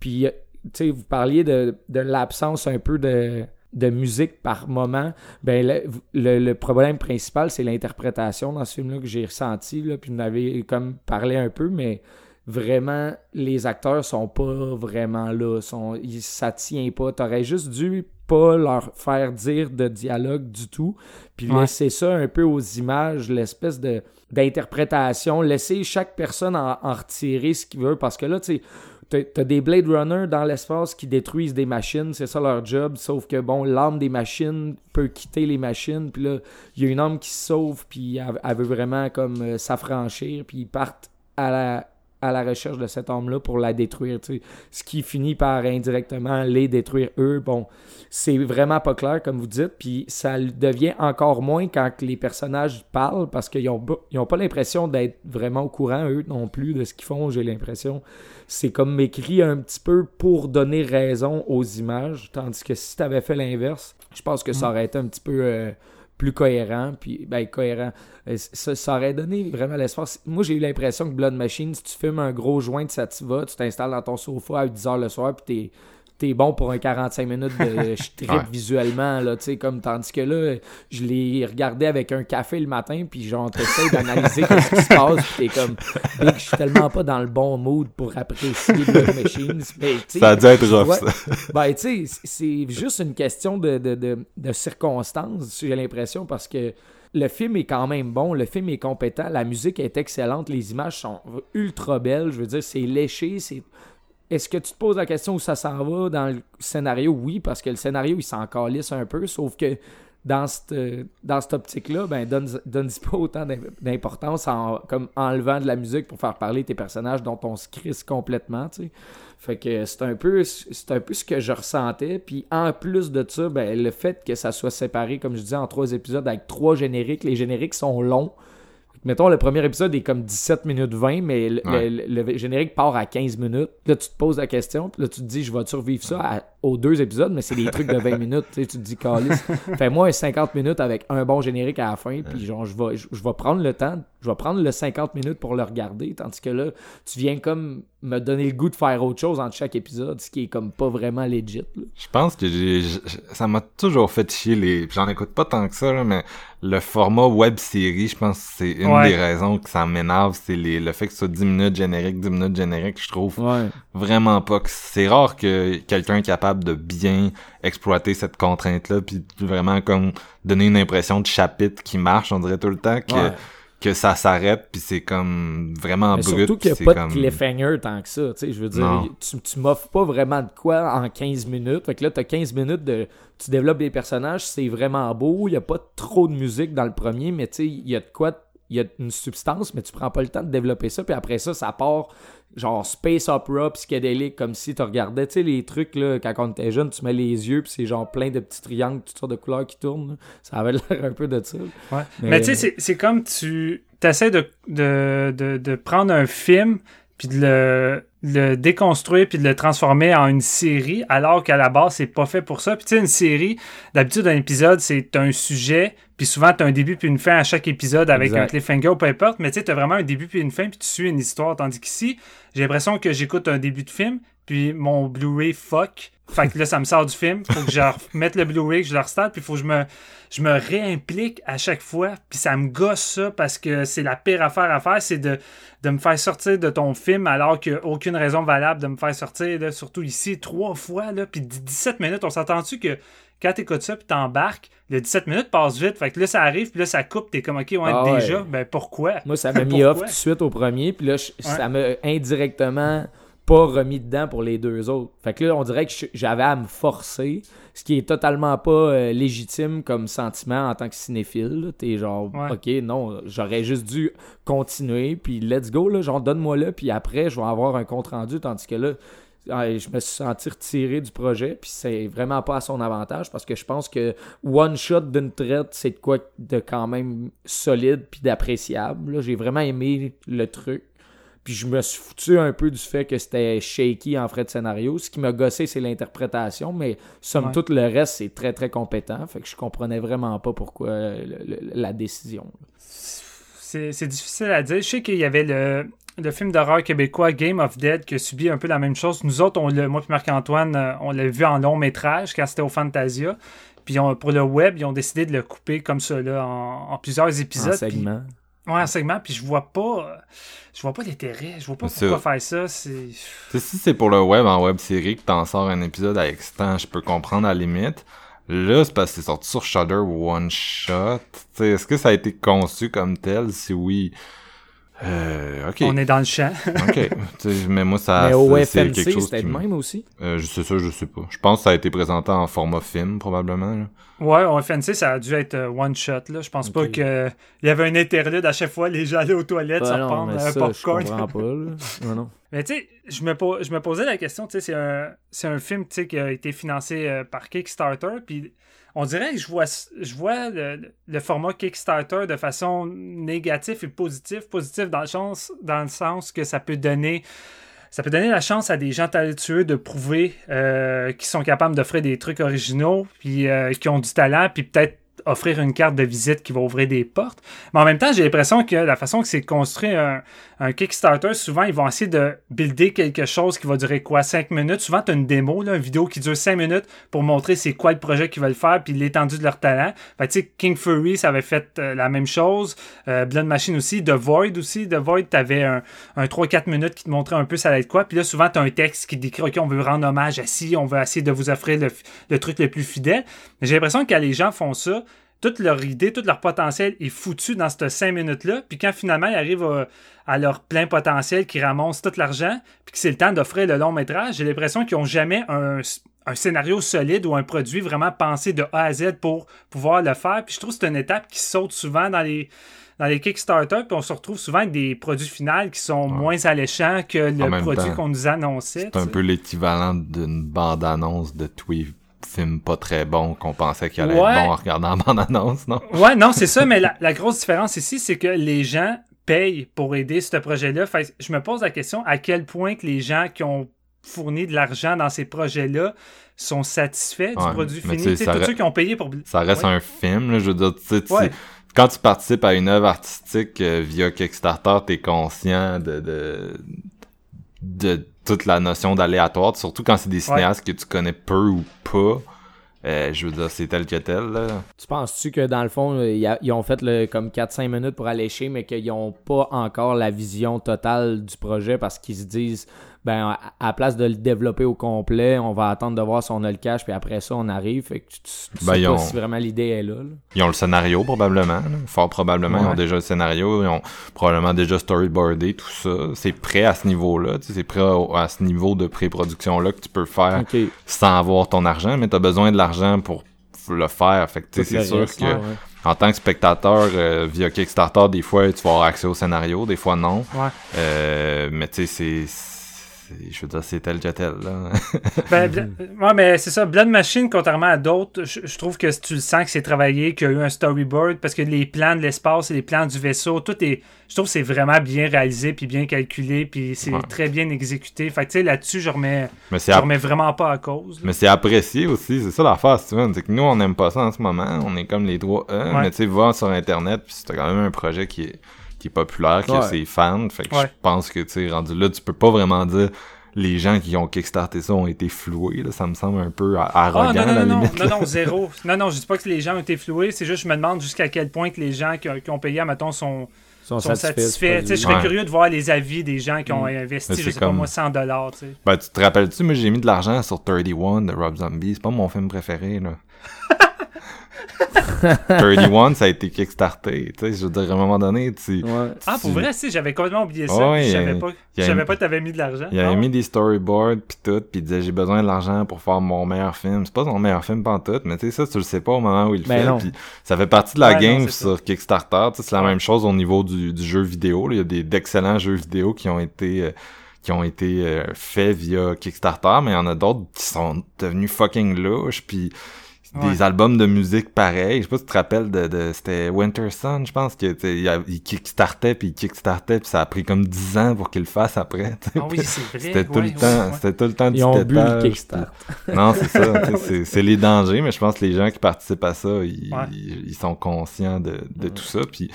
Puis, euh, tu sais, vous parliez de, de l'absence un peu de, de musique par moment. Ben, le, le- le problème principal, c'est l'interprétation dans ce film-là que j'ai ressenti, là, puis vous en avez comme parlé un peu, mais vraiment, les acteurs sont pas vraiment là. Sont, ils, ça tient pas. T'aurais juste dû pas leur faire dire de dialogue du tout, puis Ouais. laisser ça un peu aux images, l'espèce de d'interprétation, laisser chaque personne en, en retirer ce qu'il veut, parce que là, tu sais, t'as- des Blade Runner dans l'espace qui détruisent des machines, c'est ça leur job, sauf que, bon, l'âme des machines peut quitter les machines, puis là, il y a une âme qui se sauve, puis elle, elle veut vraiment comme euh, s'affranchir, puis ils partent à la, à la recherche de cette âme-là pour la détruire, tu. Ce qui finit par indirectement les détruire eux. Bon, c'est vraiment pas clair, comme vous dites, puis ça devient encore moins quand les personnages parlent, parce qu'ils ont, pas- ils ont pas l'impression d'être vraiment au courant, eux non plus, de ce qu'ils font, j'ai l'impression. C'est comme écrit un petit peu pour donner raison aux images, tandis que si t'avais fait l'inverse, je pense que ça aurait été un petit peu... euh, plus cohérent, puis ben cohérent. Euh, Ça, aurait donné vraiment l'espace. Moi, j'ai eu l'impression que Blood Machine, si tu fumes un gros joint de sativa, tu t'installes dans ton sofa à 10h le soir, puis t'es t'es bon pour un 45 minutes de je trippe Ouais. visuellement là tu sais comme tandis que là je l'ai regardé avec un café le matin puis genre t'essayes d'analyser qu'est-ce qui se passe puis t'es comme je suis tellement pas dans le bon mood pour apprécier Blood Machines mais Ça a dû être rough, ça. ben, tu sais, c'est juste une question de, de, de, de circonstances, j'ai l'impression, parce que le film est quand même bon, le film est compétent, la musique est excellente, les images sont ultra belles, je veux dire, c'est léché, c'est... Est-ce que tu te poses la question où ça s'en va dans le scénario? Oui, parce que le scénario, il s'en calisse un peu, sauf que dans cette, dans cette optique-là, ben, donne, donne pas autant d'im- d'importance en comme enlevant de la musique pour faire parler tes personnages dont on se crisse complètement, tu sais. Fait que c'est un peu un peu ce que je ressentais. Puis en plus de ça, ben, le fait que ça soit séparé, comme je disais, en trois épisodes avec trois génériques, les génériques sont longs. Mettons, le premier épisode est comme 17 minutes 20, mais le, Ouais. le- le générique part à 15 minutes. Là, tu te poses la question, puis là, tu te dis, je vais survivre ça à- aux deux épisodes, mais c'est des trucs de 20 minutes. Tu sais, tu te dis, calice. Fais-moi un 50 minutes avec un bon générique à la fin, puis genre, je vais, je, je vais prendre le temps, je vais prendre le 50 minutes pour le regarder, tandis que là, tu viens comme me donner le goût de faire autre chose entre chaque épisode, ce qui est comme pas vraiment legit. là. Je pense que j'ai, ça m'a toujours fait chier les, j'en écoute pas tant que ça, là, mais le format web série, je pense que c'est une Ouais. des raisons que ça m'énerve, c'est les, le fait que ce soit 10 minutes générique, 10 minutes générique, je trouve Ouais. vraiment pas que c'est rare que quelqu'un est capable de bien exploiter cette contrainte-là, puis vraiment comme donner une impression de chapitre qui marche, on dirait tout le temps que, Ouais. Que ça s'arrête, puis c'est comme vraiment Mais brut. surtout qu'il n'y a pas comme... de cliffhanger tant que ça. tu sais, Je veux dire, Non. tu, tu m'offres pas vraiment de quoi en 15 minutes. Fait que là, tu as 15 minutes de. Tu développes des personnages, c'est vraiment beau. Il n'y a pas trop de musique dans le premier, mais tu sais, il y a de quoi. Il y a une substance, mais tu prends pas le temps de développer ça. Puis après ça, ça part genre space opera psychédélique, comme si tu regardais, tu sais, les trucs, là, quand on était jeune, tu mets les yeux, puis c'est genre plein de petits triangles, toutes sortes de couleurs qui tournent. là. Ça avait l'air un peu de ça. Ouais. Mais- Mais, tu sais, c'est- c'est comme tu essaies de, de, de, de prendre un film puis de le, le déconstruire puis de le transformer en une série alors qu'à la base c'est pas fait pour ça. Puis tu sais une série, d'habitude un épisode c'est un sujet puis souvent t'as un début puis une fin à chaque épisode avec Exact. un cliffhanger ou peu importe, mais tu sais t'as vraiment un début puis une fin puis tu suis une histoire tandis qu'ici j'ai l'impression que j'écoute un début de film puis mon Blu-ray fuck. Fait que là, ça me sort du film. Faut que je remette le Blu-ray, que je le restarte, puis faut que je me, je me réimplique à chaque fois. Puis ça me gosse ça parce que c'est la pire affaire à faire, c'est de, de me faire sortir de ton film alors qu'il n'y a aucune raison valable de me faire sortir, là, surtout ici, trois fois. Là, puis 17 minutes, on s'entend-tu que quand t'écoutes ça puis t'embarques, le 17 minutes passe vite. Fait que là, ça arrive, puis là, ça coupe, t'es comme, OK, ouais, Ah ouais. déjà, ben pourquoi? Moi, ça m'a mis off tout de suite au premier, puis là, je- ça m'a indirectement pas remis dedans pour les deux autres. Fait que là, on dirait que j'avais à me forcer, ce qui est totalement pas euh, légitime comme sentiment en tant que cinéphile. T'es genre, Ouais. ok, non, j'aurais juste dû continuer, puis let's go, là, genre donne-moi là, puis après, je vais avoir un compte rendu, tandis que là, ouais, je me suis senti retiré du projet, puis c'est vraiment pas à son avantage, parce que je pense que one shot d'une traite, c'est de quoi de quand même solide puis d'appréciable. J'ai vraiment aimé le truc. Puis je me suis foutu un peu du fait que c'était shaky en frais de scénario. Ce qui m'a gossé, c'est l'interprétation, mais somme Ouais. toute, le reste, c'est très très compétent. Fait que je comprenais vraiment pas pourquoi euh, le- le- la décision. C'est difficile à dire. Je sais qu'il y avait le, le film d'horreur québécois Game of Dead qui a subi un peu la même chose. Nous autres, on moi et Marc-Antoine, euh, on l'a vu en long métrage quand c'était au Fantasia. Puis on- pour le web, ils ont décidé de le couper comme ça là, en, en plusieurs épisodes. En segment. Puis- ouais, en segment. Puis je vois pas, je vois pas l'intérêt. Je vois pas pourquoi faire ça. C'est si c'est pour le web en web série que t'en sors un épisode ce temps, je peux comprendre à la limite. Là, c'est parce que c'est sorti sur Shudder One Shot. Est-ce que ça a été conçu comme tel? Si oui, euh, on est dans le champ. Ok. Mais moi, ça, mais au c'est- c'est FNC, quelque chose c'était qui le me- même aussi. Euh, je sais ça, je sais pas. Je pense que ça a été présenté en format film, probablement. là. ouais, au FNC, ça a dû être euh, one shot. Là. Je pense pas Ok. qu'il y avait un interlude à chaque fois. Les gens allaient aux toilettes, se non, reprendre mais un ça, je popcorn. comprends pas. Là. Non, non. Mais tu sais, je me, po- je me posais la question, tu sais, c'est un, c'est un film tu sais, qui a été financé euh, par Kickstarter, puis on dirait que je vois, le, format Kickstarter de façon négative et positive. Positive dans le, sens, dans le sens que ça peut donner... Ça peut donner la chance à des gens talentueux de prouver euh, qu'ils sont capables d'offrir des trucs originaux, puis euh, qui ont du talent, puis peut-être offrir une carte de visite qui va ouvrir des portes. Mais en même temps, j'ai l'impression que la façon que c'est construit un, un Kickstarter, souvent, ils vont essayer de builder quelque chose qui va durer quoi? 5 minutes? Souvent, tu as une démo, une vidéo qui dure 5 minutes pour montrer c'est quoi le projet qu'ils veulent faire puis l'étendue de leur talent. Que, tu sais, King Fury, ça avait fait euh, la même chose. Euh, Machine aussi. The Void aussi. The Void, tu avais un, un 3-4 minutes qui te montrait un peu ça allait être quoi. Puis là, souvent, tu as un texte qui décrit OK, on veut rendre hommage à ci, on veut essayer de vous offrir le, truc le plus fidèle. J'ai l'impression que les gens font ça, toute leur idée, tout leur potentiel est foutu dans ces 5 minutes-là. Puis quand finalement ils arrivent à, à leur plein potentiel, qu'ils ramassent tout l'argent, puis que c'est le temps d'offrir le long métrage, j'ai l'impression qu'ils n'ont jamais un, un scénario solide ou un produit vraiment pensé de A à Z pour pouvoir le faire. Puis je trouve que c'est une étape qui saute souvent dans les dans les Kickstarter, puis on se retrouve souvent avec des produits finaux qui sont moins alléchants que le produit qu'on nous annonçait. C'est un peu l'équivalent d'une bande-annonce de Twee film pas très bon qu'on pensait qu'il allait Ouais. être bon en regardant la bande-annonce, non? Ouais, non, c'est ça, mais la, la grosse différence ici, c'est que les gens payent pour aider ce projet-là. Fait je me pose la question à quel point que les gens qui ont fourni de l'argent dans ces projets-là sont satisfaits du produit fini? tous re- ceux qui ont payé pour. Ça reste Ouais. un film, là, je veux dire, tu sais, quand tu participes à une œuvre artistique euh, via Kickstarter, t'es conscient de, de, de toute la notion d'aléatoire, surtout quand c'est des cinéastes que tu connais peu ou pas. Euh, je veux dire, c'est tel que tel, là. Tu penses-tu que dans le fond, euh, ils ont fait le, comme 4-5 minutes pour allécher, mais qu'ils n'ont pas encore la vision totale du projet parce qu'ils se disent, ben, à, à la place de le développer au complet, on va attendre de voir si on a le cash, puis après ça, on arrive. Fait que tu, tu, tu Ben, sais pas ont- si vraiment l'idée est là. là. Ils ont le scénario, probablement. là. Fort probablement, ils ont déjà le scénario. Ils ont probablement déjà storyboardé tout ça. C'est prêt à ce niveau-là. C'est prêt à ce niveau de pré-production-là que tu peux faire sans avoir ton argent, mais tu as besoin de l'argent pour le faire. Fait que tu sais, Tout c'est sûr que ouais, ouais. en tant que spectateur, euh, via Kickstarter, des fois, tu vas avoir accès au scénario, des fois non. Ouais. Euh, mais tu sais, c'est... Je veux dire, c'est tel que tel, là. Ben, ouais, mais c'est ça. Blood Machine, contrairement à d'autres, je, je trouve que tu le sens que c'est travaillé, qu'il y a eu un storyboard, parce que les plans de l'espace et les plans du vaisseau, tout est. Je trouve que c'est vraiment bien réalisé, puis bien calculé, puis c'est Ouais. très bien exécuté. Fait que tu sais, là-dessus, je remets, mais je remets vraiment pas à cause. là. Mais c'est apprécié aussi, c'est ça l'affaire, Steven. C'est que nous, on n'aime pas ça en ce moment. On est comme les trois E. Ouais. Mais tu sais, va sur Internet, puis c'est quand même un projet qui est, qui est populaire, qui a ses fans. Fait que Ouais. je pense que, tu sais, rendu là, tu peux pas vraiment dire les gens qui ont kickstarté ça ont été floués. Là. Ça me semble un peu Ah, arrogant, non, à non, la non, non, limite. non, non, zéro. Non, non, je dis pas que les gens ont été floués, c'est juste, je me demande jusqu'à quel point que les gens qui, ont- qui ont payé, mettons, sont, sont, sont satisfaits. je serais Ouais. curieux de voir les avis des gens qui ont Mm. investi, je pas moi, 100 dollars. Ben, tu te rappelles-tu, moi, j'ai mis de l'argent sur 31 de Rob Zombie. C'est pas mon film préféré, là. 31, ça a été kickstarté. Tu sais, je veux dire, à un moment donné, tu... Ouais. Ah, pour tu- vrai, si, j'avais complètement oublié ça. Ouais, je savais pas, je savais pas que t'avais mis de l'argent. Il avait Ah, mis des storyboards pis tout, pis il disait j'ai besoin de l'argent pour faire mon meilleur film. C'est pas son meilleur film pantoute, mais tu sais ça tu le sais pas au moment où il le Ben fait. non. Pis ça fait partie de la Ouais, non, game ça. sur Kickstarter. Tu sais, c'est la même chose au niveau du, du jeu vidéo. là. Il y a des d'excellents jeux vidéo qui ont été euh, qui ont été euh, faits via Kickstarter, mais il y en a d'autres qui sont devenus fucking louches puis des albums de musique pareils. Je sais pas si tu te rappelles de, de c'était Winter Sun, je pense que tu sais, il, kickstartait puis il kickstartait puis ça a pris comme 10 ans pour qu'il le fasse après. tu sais. Ah oui, c'est vrai. C'était tout ouais, le temps, ouais, c'était tout le temps du Ils ont bu le Kickstart. puis- Non, c'est ça. tu sais, c'est- les dangers, mais je pense que les gens qui participent à ça, ils, Ouais. ils, ils sont conscients de, de tout ça. Puis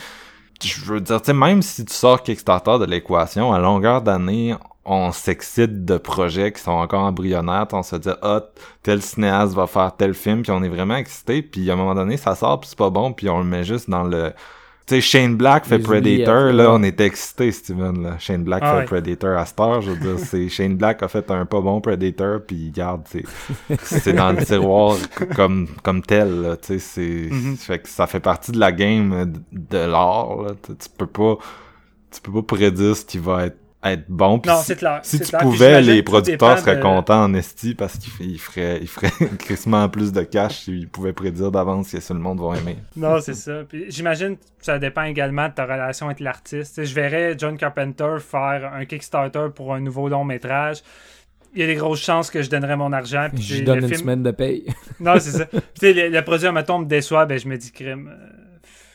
je veux dire, tu sais, même si tu sors Kickstarter de l'équation, à longueur d'année, on s'excite de projets qui sont encore embryonnaires. On se dit, ah, tel cinéaste va faire tel film, puis on est vraiment excité. Puis à un moment donné, ça sort, puis c'est pas bon, puis on le met juste dans le... Tu sais, Shane Black fait Les Predator, là, on était excité, Steven, là. Shane Black Ah fait ouais. Predator à Star, je veux dire, c'est Shane Black a fait un pas bon Predator, puis garde, c'est c'est dans le tiroir comme comme tel, là, tu sais, c'est Mhm. fait que ça fait partie de la game euh, de, de l'art, tu peux pas tu peux pas prédire ce qui va être être bon. puis Non, si- c'est clair. si tu clair. Pouvais, les producteurs seraient de- contents en esti parce qu'ils feraient, ils feraient crissement plus de cash s'ils pouvaient prédire d'avance que tout le monde va aimer. Non, c'est ça. Puis j'imagine que ça dépend également de ta relation avec l'artiste. Je verrais John Carpenter faire un Kickstarter pour un nouveau long métrage. Il y a des grosses chances que je donnerais mon argent. Puis Je donne le une film- semaine de paye. Non, c'est ça. Puis le, le produit, mettons, me déçoit, ben je me dis, crime.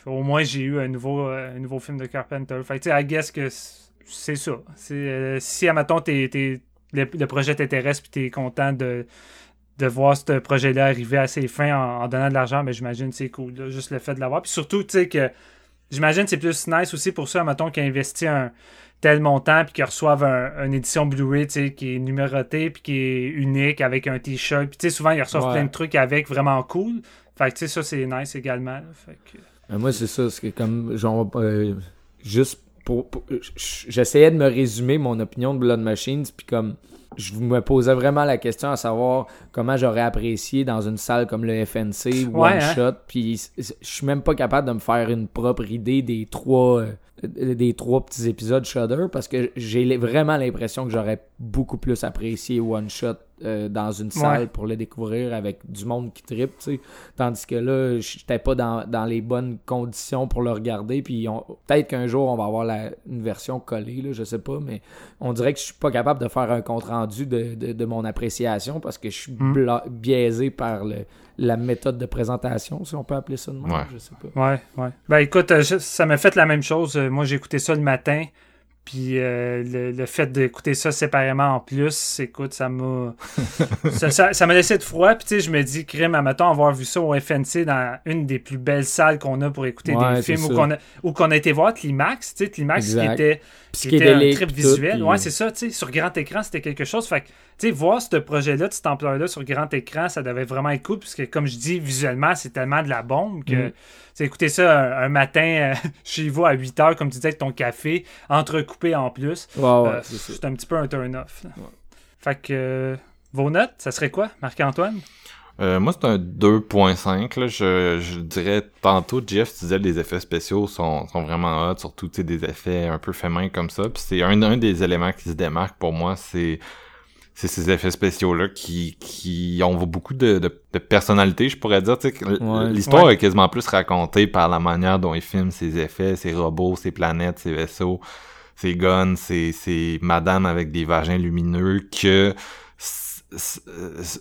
euh, au moins, j'ai eu un nouveau, euh, un nouveau film de Carpenter. Fait que, tu sais, I guess que c'est ça. C'est, euh, si, admettons, t'es, t'es- le, le projet t'intéresse puis t'es content de, de voir ce projet-là arriver à ses fins en, en donnant de l'argent, ben j'imagine que c'est cool. là, juste le fait de l'avoir. Puis surtout, tu sais, que j'imagine que c'est plus nice aussi pour ça, mettons, qui a investi un tel montant puis qu'ils reçoivent un- une édition Blu-ray tu sais, qui est numérotée puis qui est unique avec un t-shirt. Puis tu sais, souvent, ils reçoivent Ouais. plein de trucs avec vraiment cool. Fait que tu sais, ça, c'est nice également. là. Fait que... Mais moi, c'est ça. C'est comme, genre, euh, juste pour. pour- j- J'essayais de me résumer mon opinion de Blood Machines, puis comme. Je me posais vraiment la question à savoir comment j'aurais apprécié dans une salle comme le FNC, One Ouais, hein? Shot, puis je suis même pas capable de me faire une propre idée des trois, euh, des trois petits épisodes Shudder parce que j'ai vraiment l'impression que j'aurais beaucoup plus apprécié One Shot euh, dans une salle Ouais. pour le découvrir avec du monde qui tripe, tu sais. Tandis que là, j'étais pas dans, dans les bonnes conditions pour le regarder. Puis peut-être qu'un jour, on va avoir la, une version collée, là, je sais pas. Mais on dirait que je suis pas capable de faire un compte-rendu de, de, de mon appréciation parce que je suis Mm. biaisé par le, la méthode de présentation, si on peut appeler ça de même. Ouais. Je sais pas. Ouais, ouais. Ben écoute, euh, je- ça m'a fait la même chose. Euh, Moi, j'ai écouté ça le matin. Puis euh, le, le fait d'écouter ça séparément en plus, écoute, ça m'a. ça ça- ça m'a laissé de froid. Puis tu sais, je me dis, crime, admettons avoir vu ça au FNC dans une des plus belles salles qu'on a pour écouter Ouais, des films ou qu'on a, ou qu'on a été voir Climax. Tu sais, Climax qui était, qui était un trip tout, visuel. puis- Ouais, c'est ça, tu sais, sur grand écran, c'était quelque chose. Fait que, tu sais, voir ce projet-là de cette ampleur-là sur grand écran, ça devait vraiment être cool. Puisque, comme je dis, visuellement, c'est tellement de la bombe que. Mm. Tu sais, écouter ça un, un matin euh, chez vous à 8 heures, comme tu disais, avec ton café, entrecoupé en plus. Ouais, ouais, euh, c'est un petit peu un turn-off. Fait que. euh, vos notes, ça serait quoi, Marc-Antoine? Euh, moi, c'est un 2.5. Là. Je, je dirais, tantôt, Jeff, tu disais les effets spéciaux sont, sont vraiment hot, surtout des effets un peu faits main comme ça. Puis c'est un, un des éléments qui se démarque pour moi, c'est c'est ces effets spéciaux-là qui, qui ont beaucoup de, de, de personnalité, je pourrais dire. Ouais. L'histoire Ouais. est quasiment plus racontée par la manière dont ils filment ces effets, ces robots, ces planètes, ces vaisseaux, ces guns, ces, ces madames avec des vagins lumineux que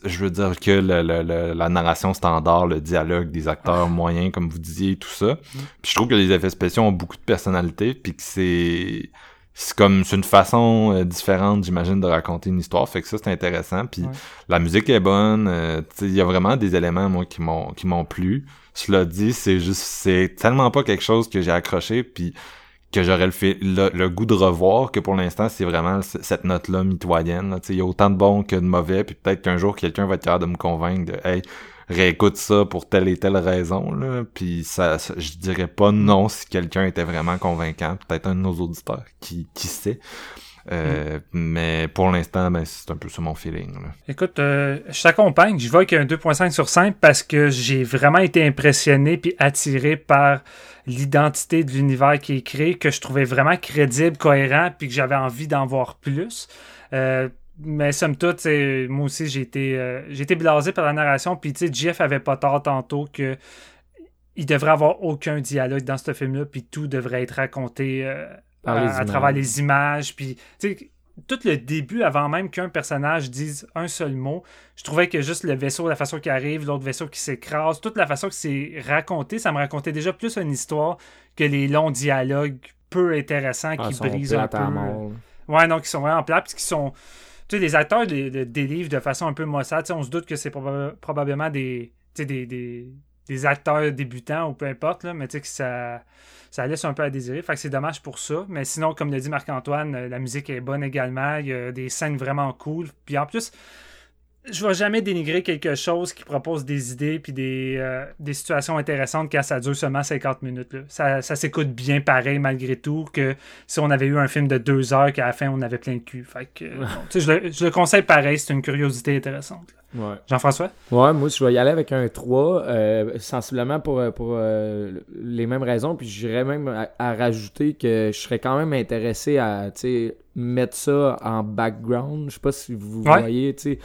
je veux dire que le- le- le- la narration standard, le dialogue des acteurs moyens, comme vous disiez, tout ça. Puis je trouve que les effets spéciaux ont beaucoup de personnalité, puis que c'est c'est comme c'est une façon euh, différente, j'imagine, de raconter une histoire. Fait que ça, c'est intéressant. Puis Ouais. la musique est bonne. euh, il y a vraiment des éléments, moi, qui m'ont qui m'ont plu. Cela dit, c'est juste c'est tellement pas quelque chose que j'ai accroché, puis que j'aurais le, le, goût de revoir que pour l'instant c'est vraiment cette note là mitoyenne il y a autant de bons que de mauvais puis peut-être qu'un jour quelqu'un va être capable de me convaincre de hey réécoute ça pour telle et telle raison puis ça, ça- je dirais pas non si quelqu'un était vraiment convaincant peut-être un de nos auditeurs qui qui sait Euh, Mais pour l'instant, ben, c'est un peu ça mon feeling. Là. Écoute, euh, je t'accompagne. Je vois avec un 2.5 sur 5 parce que j'ai vraiment été impressionné puis attiré par l'identité de l'univers qui est créé, que je trouvais vraiment crédible, cohérent, puis que j'avais envie d'en voir plus. Euh, mais somme toute, moi aussi, j'ai été, euh, j'ai été blasé par la narration. Puis, tu sais, Jeff avait pas tort tantôt que il devrait avoir aucun dialogue dans ce film-là, puis tout devrait être raconté euh, à, travers les images. Puis, tu sais, tout le début, avant même qu'un personnage dise un seul mot, je trouvais que juste le vaisseau, la façon qu'il arrive, l'autre vaisseau qui s'écrase, toute la façon que c'est raconté, ça me racontait déjà plus une histoire que les longs dialogues peu intéressants Ah, qui brisent un peu. Ouais, non, qui sont vraiment plats, puis qui sont. Tu sais, les acteurs délivrent de façon un peu maussade. On se doute que c'est proba- probablement des, tu sais, des, des, des acteurs débutants ou peu importe, là, mais tu sais que ça, ça laisse un peu à désirer. Fait que c'est dommage pour ça. Mais sinon, comme l'a dit Marc-Antoine, euh, la musique est bonne également. Il y a des scènes vraiment cool. Puis en plus, je vais jamais dénigrer quelque chose qui propose des idées puis des, euh, des situations intéressantes quand ça dure seulement 50 minutes. là. Ça, ça s'écoute bien pareil malgré tout que si on avait eu un film de deux heures qu'à la fin on avait plein de cul. Fait que, bon, je, le, je le conseille pareil, c'est une curiosité intéressante. là. Ouais. Jean-François? Ouais, moi, je vais y aller avec un 3, euh, sensiblement pour, euh, pour euh, les mêmes raisons. Puis j'irais même à, à rajouter que je serais quand même intéressé à tu sais, mettre ça en background. Je sais pas si vous Ouais. voyez. tu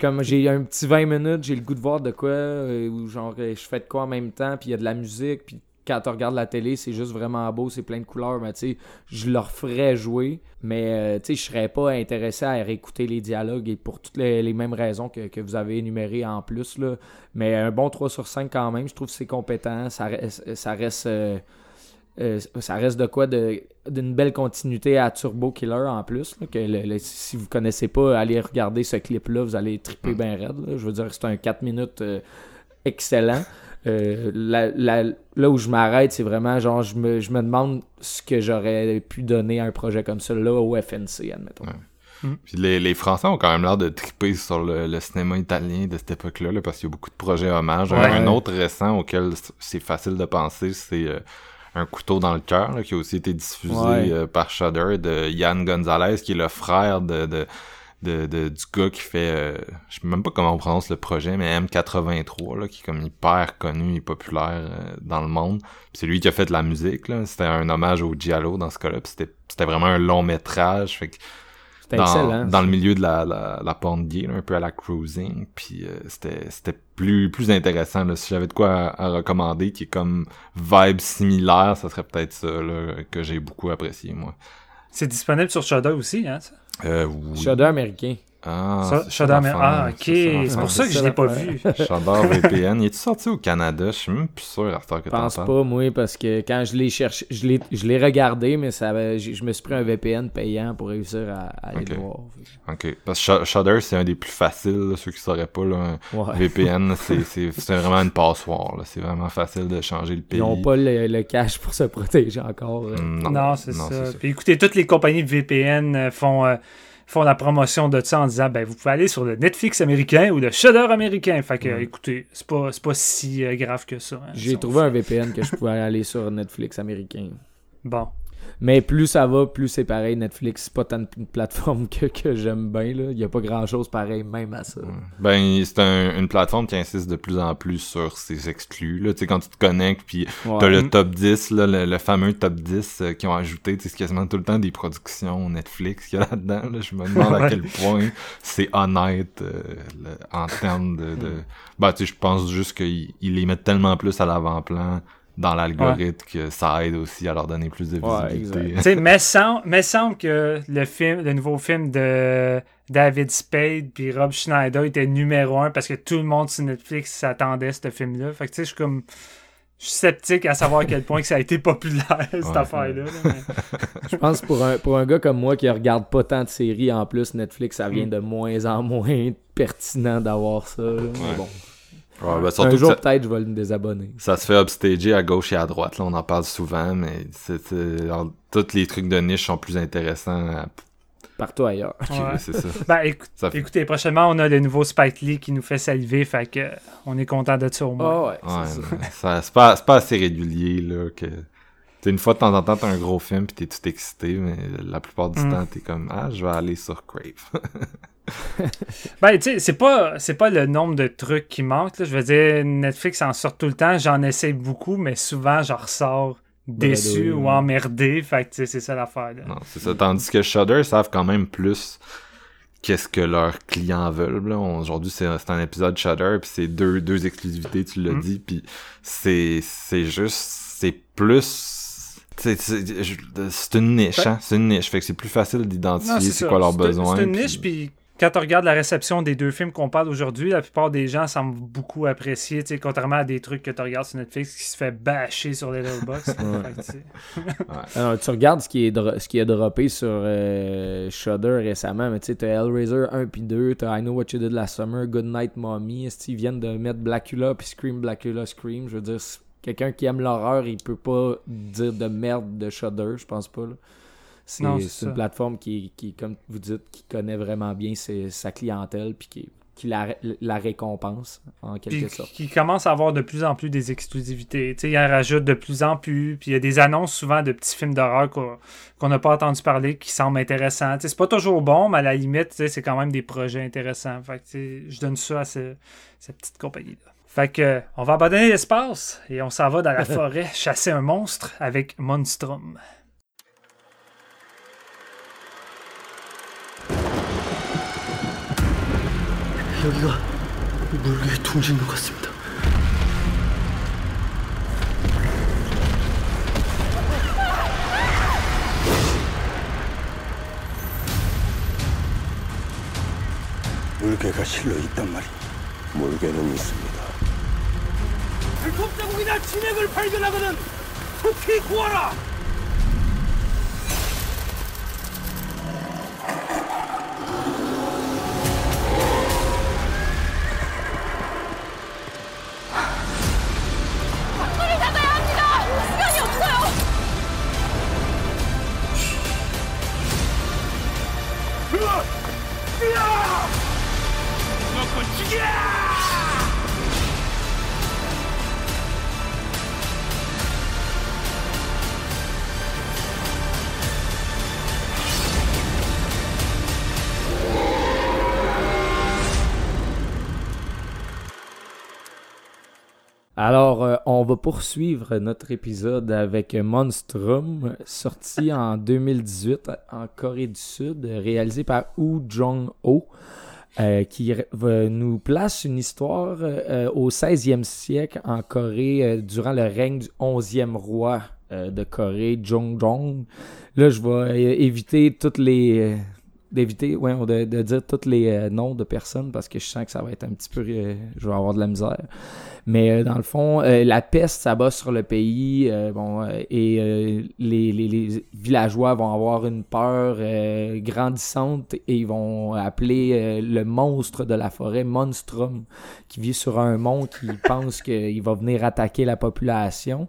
Comme j'ai un petit 20 minutes, j'ai le goût de voir de quoi, euh, ou genre je fais de quoi en même temps, puis il y a de la musique, puis quand tu regardes la télé, c'est juste vraiment beau, c'est plein de couleurs, mais tu sais, je leur ferais jouer, mais euh, tu sais, je serais pas intéressé à réécouter les dialogues et pour toutes les, les mêmes raisons que, que vous avez énumérées en plus, là. Mais un bon 3 sur 5 quand même, je trouve que c'est compétent, ça reste, ça reste, euh, euh, ça reste de quoi de d'une belle continuité à Turbo Killer en plus. là, que le- le- si vous connaissez pas, allez regarder ce clip-là, vous allez triper bien raide. là. Je veux dire, c'est un 4 minutes euh, excellent. Euh, la- la- là où je m'arrête, c'est vraiment genre, je me, je me demande ce que j'aurais pu donner à un projet comme ça là au FNC, admettons. Ouais. Puis les, les Français ont quand même l'air de triper sur le, le cinéma italien de cette époque-là, là, parce qu'il y a beaucoup de projets hommages. Ouais. Un autre récent auquel c'est facile de penser, c'est euh, Un couteau dans le cœur, qui a aussi été diffusé Ouais. euh, par Shudder de Yann Gonzalez, qui est le frère de, de, de, de- du gars qui fait, euh, je sais même pas comment on prononce le projet, mais M83, là, qui est comme hyper connu et populaire euh, dans le monde. Puis c'est lui qui a fait la musique, là. C'était un hommage au Giallo dans ce cas-là. Puis c'était, c'était vraiment un long métrage. Fait que C'était dans, excellent. dans le milieu de la, la, la porn gay, là, un peu à la cruising. Puis euh, c'était, c'était plus, plus intéressant. Là. Si j'avais de quoi à, à recommander qui est comme vibe similaire, ça serait peut-être ça là, que j'ai beaucoup apprécié, moi. C'est disponible sur Shudder aussi, hein? ça? Euh, oui. Shudder américain. Ah, Ça, ça mais-. Ah, ok. C'est pour ça que je l'ai pas vu. Shudder VPN. Il est-tu sorti au Canada? Je suis même plus sûr à cette heure que Je pense t'en pas, moi, parce que quand je l'ai cherché, je l'ai, regardé, mais ça avait- je me suis pris un VPN payant pour réussir à, à aller Ok. le voir. Ok. Parce que Sh- Shudder, c'est un des plus faciles, là, ceux qui sauraient pas, là. Ouais. VPN, c'est, c'est, c'est vraiment une passoire. C'est vraiment facile de changer le pays. Ils n'ont pas le, le cash pour se protéger encore. euh. Mm, Non, c'est ça. Puis écoutez, toutes les compagnies de VPN euh, font, euh, font la promotion de ça en disant ben vous pouvez aller sur le Netflix américain ou le Shudder américain. Fait que écoutez, c'est pas, c'est pas si euh, grave que ça. hein. J'ai trouvé un VPN que je pouvais aller sur Netflix américain. Bon. Mais plus ça va, plus c'est pareil. Netflix, c'est pas tant une plateforme que, que j'aime bien. là. Il n'y a pas grand chose pareil, même à ça. Ben, c'est un- une plateforme qui insiste de plus en plus sur ses exclus, là. Tu sais, quand tu te connectes, puis Ouais. t'as le Mm. top 10, là, le, le fameux top 10 euh, qu'ils ont ajouté, c'est quasiment tout le temps des productions Netflix qu'il y a là-dedans, là. Je me demande à quel point c'est honnête euh, le- en termes de... de... Ben, tu sais, je pense juste qu'ils ils les mettent tellement plus à l'avant-plan dans l'algorithme que ça aide aussi à leur donner plus de visibilité. tu sais, mais semble, mais semble que le film, le nouveau film de David Spade puis Rob Schneider était numéro un parce que tout le monde sur Netflix s'attendait à ce film-là. Fait que tu sais, je suis comme. Je suis sceptique à savoir à quel point que ça a été populaire, cette Ouais. affaire-là. là, mais- Je pense pour un, pour un gars comme moi qui regarde pas tant de séries en plus, Netflix, ça vient Mm. de moins en moins pertinent d'avoir ça. là. Mais bon. Ouais, ben, Un jour, ça- peut-être, je vais me désabonner. Ça se fait upstager à gauche et à droite, là, on en parle souvent, mais c'est, c'est- alors, tous les trucs de niche sont plus intéressants. à- Partout ailleurs. Ouais. C'est ça. Ben, écoute- Ça fait- écoutez, prochainement, on a le nouveau Spike Lee qui nous fait saliver, fait que euh, on est content de ça au moins. Ah ouais, Ouais, c'est ça. c'est, pas, c'est pas assez régulier là, que T'sais, une fois de temps en temps, t'as un gros film pis t'es tout excité, mais la plupart du Mm. temps, t'es comme Ah, je vais aller sur Crave. Ben, tu sais, c'est pas, c'est pas le nombre de trucs qui manquent. là. Je veux dire, Netflix en sort tout le temps. J'en essaie beaucoup, mais souvent, j'en ressors déçu ou emmerdé. Fait que, tu sais, c'est ça l'affaire. là. non, c'est ça. Tandis que Shudder savent quand même plus qu'est-ce que leurs clients veulent. Aujourd'hui, c'est c'est un épisode Shudder, puis c'est deux, deux exclusivités, tu l'as Mm. dit, puis c'est c'est juste, c'est plus... C'est c'est- je- c'est une niche, hein? C'est une niche. Fait que c'est plus facile d'identifier c'est quoi leurs besoins. C'est une niche, puis quand on regarde la réception des deux films qu'on parle aujourd'hui, la plupart des gens semblent beaucoup apprécier, tu sais, contrairement à des trucs que tu regardes sur Netflix qui se fait bâcher sur les Letterboxd. Fait que, tu regardes ce qui est, dro- ce qui a droppé sur euh, Shudder récemment, mais tu sais, t'as Hellraiser 1 puis 2, t'as I Know What You Did Last Summer, Good Night Mommy, est-ce qu'ils viennent de mettre Blackula puis Scream Blackula Scream, je veux dire, quelqu'un qui aime l'horreur, il peut pas dire de merde de Shudder, je pense pas, là. C'est une plateforme qui, qui, comme vous dites, qui connaît vraiment bien ses- sa clientèle puis qui, qui la, la récompense, en quelque Puis sorte. qui commence à avoir de plus en plus des exclusivités. Tu sais, il en rajoute de plus en plus. Puis il y a des annonces souvent de petits films d'horreur qu'on n'a pas entendu parler qui semblent intéressants. Tu sais, c'est pas toujours bon, mais à la limite, tu sais, c'est quand même des projets intéressants. Fait que, tu sais, je donne ça à ce- cette petite compagnie-là. Fait que, on va abandonner l'espace et on s'en va dans la forêt chasser un monstre avec Monstrum. 여기가 물개의 둥지인 것 같습니다. 물개가 실려 있단 말이. 물개는 있습니다. 발톱 자국이나 진액을 발견하거든 속히 구하라. Yeah! Alors, euh, on va poursuivre notre épisode avec Monstrum, sorti en 2018 en Corée du Sud, réalisé par Woo Jong-ho, euh, qui nous place une histoire euh, au 16e siècle en Corée, durant le règne du 11e roi de Corée, Jongjong. Là, je vais éviter toutes les... d'éviter ouais, de, de dire tous les euh, noms de personnes parce que je sens que ça va être un petit peu... euh, je vais avoir de la misère. Mais euh, dans le fond, euh, la peste s'abat sur le pays. euh, bon, et les, les- villageois vont avoir une peur grandissante et ils vont appeler le monstre de la forêt Monstrum, qui vit sur un mont, qui pense qu'il va venir attaquer la population.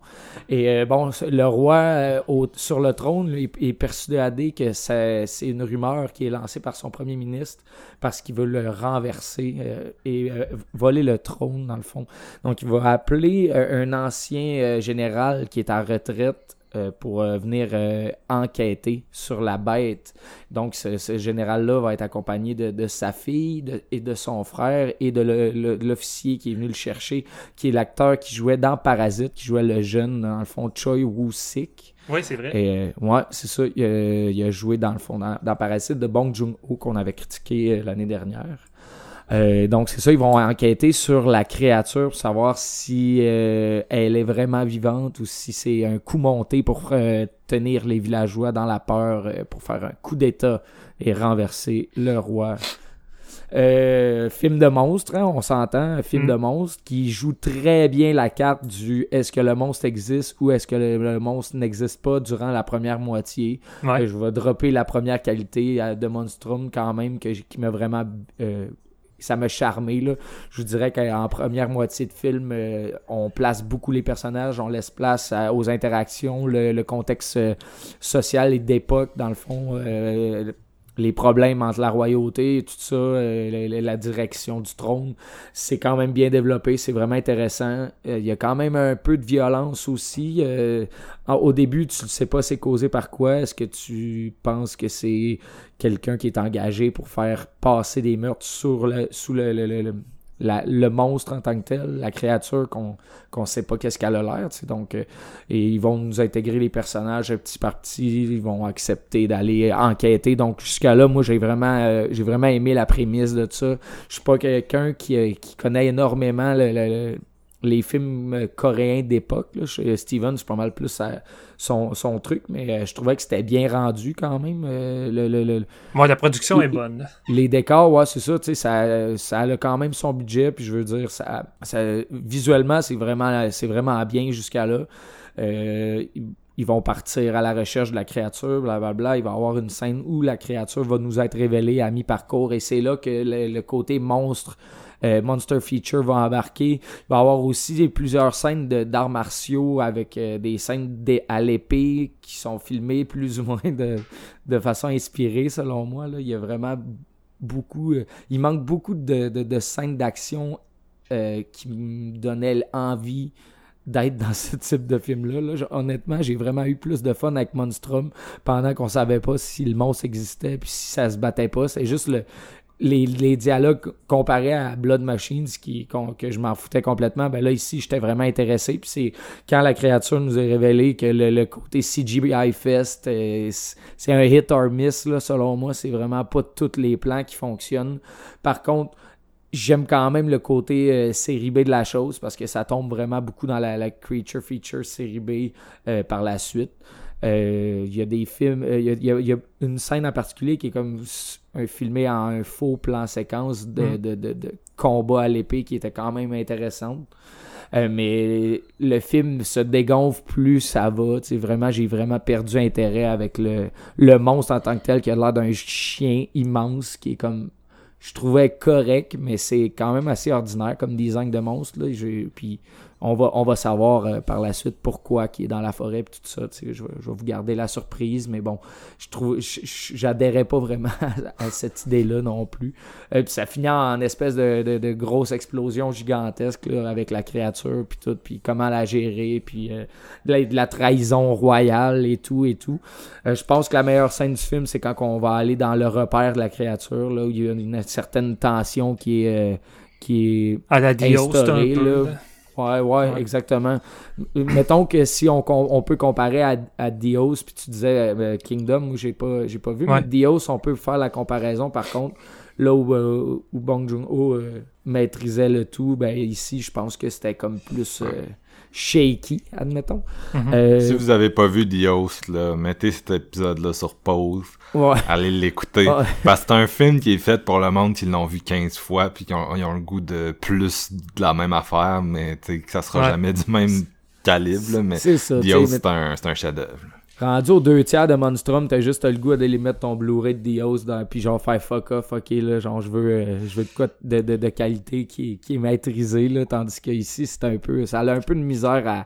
Et bon, le roi sur le trône est persuadé que c'est une rumeur qui est lancée par son premier ministre parce qu'il veut le renverser et voler le trône, dans le fond. Il va appeler euh, un ancien euh, général qui est en retraite euh, pour venir enquêter sur la bête. Donc, ce, ce général-là va être accompagné de, de sa fille de- et de son frère et de l'officier qui est venu le chercher, qui est l'acteur qui jouait dans Parasite, qui jouait le jeune, dans le fond, Choi Woo-sik. Oui, c'est vrai. Et ouais, c'est ça. Il a, il a joué dans le fond dans, dans Parasite de Bong Joon-ho qu'on avait critiqué l'année dernière. Euh, donc c'est ça, ils vont enquêter sur la créature pour savoir si euh, elle est vraiment vivante ou si c'est un coup monté pour euh, tenir les villageois dans la peur, pour faire un coup d'état et renverser le roi. Film de monstre, hein, on s'entend, un film Mm. de monstre qui joue très bien la carte du est-ce que le monstre existe ou est-ce que le, le monstre n'existe pas durant la première moitié. Ouais. Je vais dropper la première qualité de Monstrum quand même que qui m'a vraiment ça m'a charmé là. Je vous dirais qu'en première moitié de film, euh, on place beaucoup les personnages, on laisse place aux interactions, le, contexte euh, social et d'époque dans le fond. Les problèmes entre la royauté et tout ça, euh, la, direction du trône, c'est quand même bien développé, c'est vraiment intéressant. Euh, Il y a quand même un peu de violence aussi. euh, au début, tu ne sais pas c'est causé par quoi. Est-ce que tu penses que c'est quelqu'un qui est engagé pour faire passer des meurtres sur le, sous le- le monstre en tant que tel, la créature qu'on sait pas qu'est-ce qu'elle a l'air. Donc, euh, et ils vont nous intégrer les personnages petit par petit, ils vont accepter d'aller enquêter. Donc jusqu'à là, moi j'ai vraiment, euh, j'ai vraiment aimé la prémisse de ça. Je suis pas quelqu'un qui, euh, qui connaît énormément le- le- les films euh, coréens d'époque. Steven, c'est pas mal plus son, son truc, mais euh, je trouvais que c'était bien rendu quand même. euh, le- le- le, Moi, la production est bonne. les décors, ouais, c'est ça, tu sais, ça, ça a quand même son budget, puis je veux dire, ça, ça visuellement, c'est vraiment, c'est vraiment bien jusqu'à là. Euh, ils, vont partir à la recherche de la créature, blablabla. Il va y avoir une scène où la créature va nous être révélée à mi-parcours, et c'est là que le côté monstre. Euh, Monster Feature va embarquer. Il va y avoir aussi plusieurs scènes d'arts martiaux avec euh, des scènes à l'épée qui sont filmées plus ou moins de, façon inspirée, selon moi. Il y a vraiment beaucoup. euh, il manque beaucoup de, scènes d'action qui me donnaient envie d'être dans ce type de film-là. Honnêtement, j'ai vraiment eu plus de fun avec Monstrum pendant qu'on savait pas si le monstre existait puis si ça se battait pas. C'est juste le. Les, dialogues comparés à Blood Machines qui, que je m'en foutais complètement, ben là ici j'étais vraiment intéressé. Puis c'est quand la créature nous a révélé que le, côté CGI Fest, euh, c'est un hit or miss, là, selon moi. C'est vraiment pas tous les plans qui fonctionnent. Par contre, j'aime quand même le côté euh, série B de la chose parce que ça tombe vraiment beaucoup dans la, creature feature série B euh, par la suite. Il y a des films, il y a- une scène en particulier qui est comme filmé en un faux plan séquence de, Mm. de, de, de combat à l'épée qui était quand même intéressante. Euh, mais le film se dégonfle plus ça va. Vraiment, j'ai vraiment perdu intérêt avec le, le monstre en tant que tel qui a l'air d'un chien immense qui est comme je trouvais correct, mais c'est quand même assez ordinaire comme design de monstre. Là. Puis on va, on va savoir euh, par la suite pourquoi qui est dans la forêt et tout ça. tu sais. Je, vais- je vais vous garder la surprise, mais bon, je trouve j'adhérais pas vraiment à, à cette idée-là non plus. Euh, puis ça finit en espèce de, de, de grosse explosion gigantesque là, avec la créature puis tout, puis comment la gérer, puis euh, de, la, de la trahison royale et tout et tout. Euh, je pense que la meilleure scène du film, c'est quand on va aller dans le repère de la créature, là, où il y a une certaine tension qui est, euh, qui est À la Dios, un instaurée, peu. là. Ouais, ouais, Ouais. exactement. Mettons que si on, on peut comparer à, à Dios, puis tu disais euh, Kingdom, moi j'ai pas, j'ai pas vu, Ouais. mais Dios, on peut faire la comparaison par contre. Là où, euh, où Bong Joon-ho euh, maîtrisait le tout, ben ici, je pense que c'était comme plus euh, shaky, admettons. Mhm. Euh, Si vous avez pas vu The Host, là, mettez cet épisode-là sur pause. ouais. Allez l'écouter. Ouais. Parce que c'est un film qui est fait pour le monde qui l'ont vu 15 fois puis qui ont, ils ont le goût de plus de la même affaire, mais que ça sera Ouais. jamais du même calibre, là, mais C'est ça. The tu sais, Host, mais c'est un, c'est un chef-d'œuvre. Rendu aux deux tiers de Monstrum, t'as juste le goût d'aller mettre ton Blu-ray de Dios dans, puis genre faire fuck off, ok là, genre je veux, euh, je veux de quoi de, de, de qualité qui est, qui est maîtrisé là, tandis que ici c'est un peu, ça a un peu de misère à,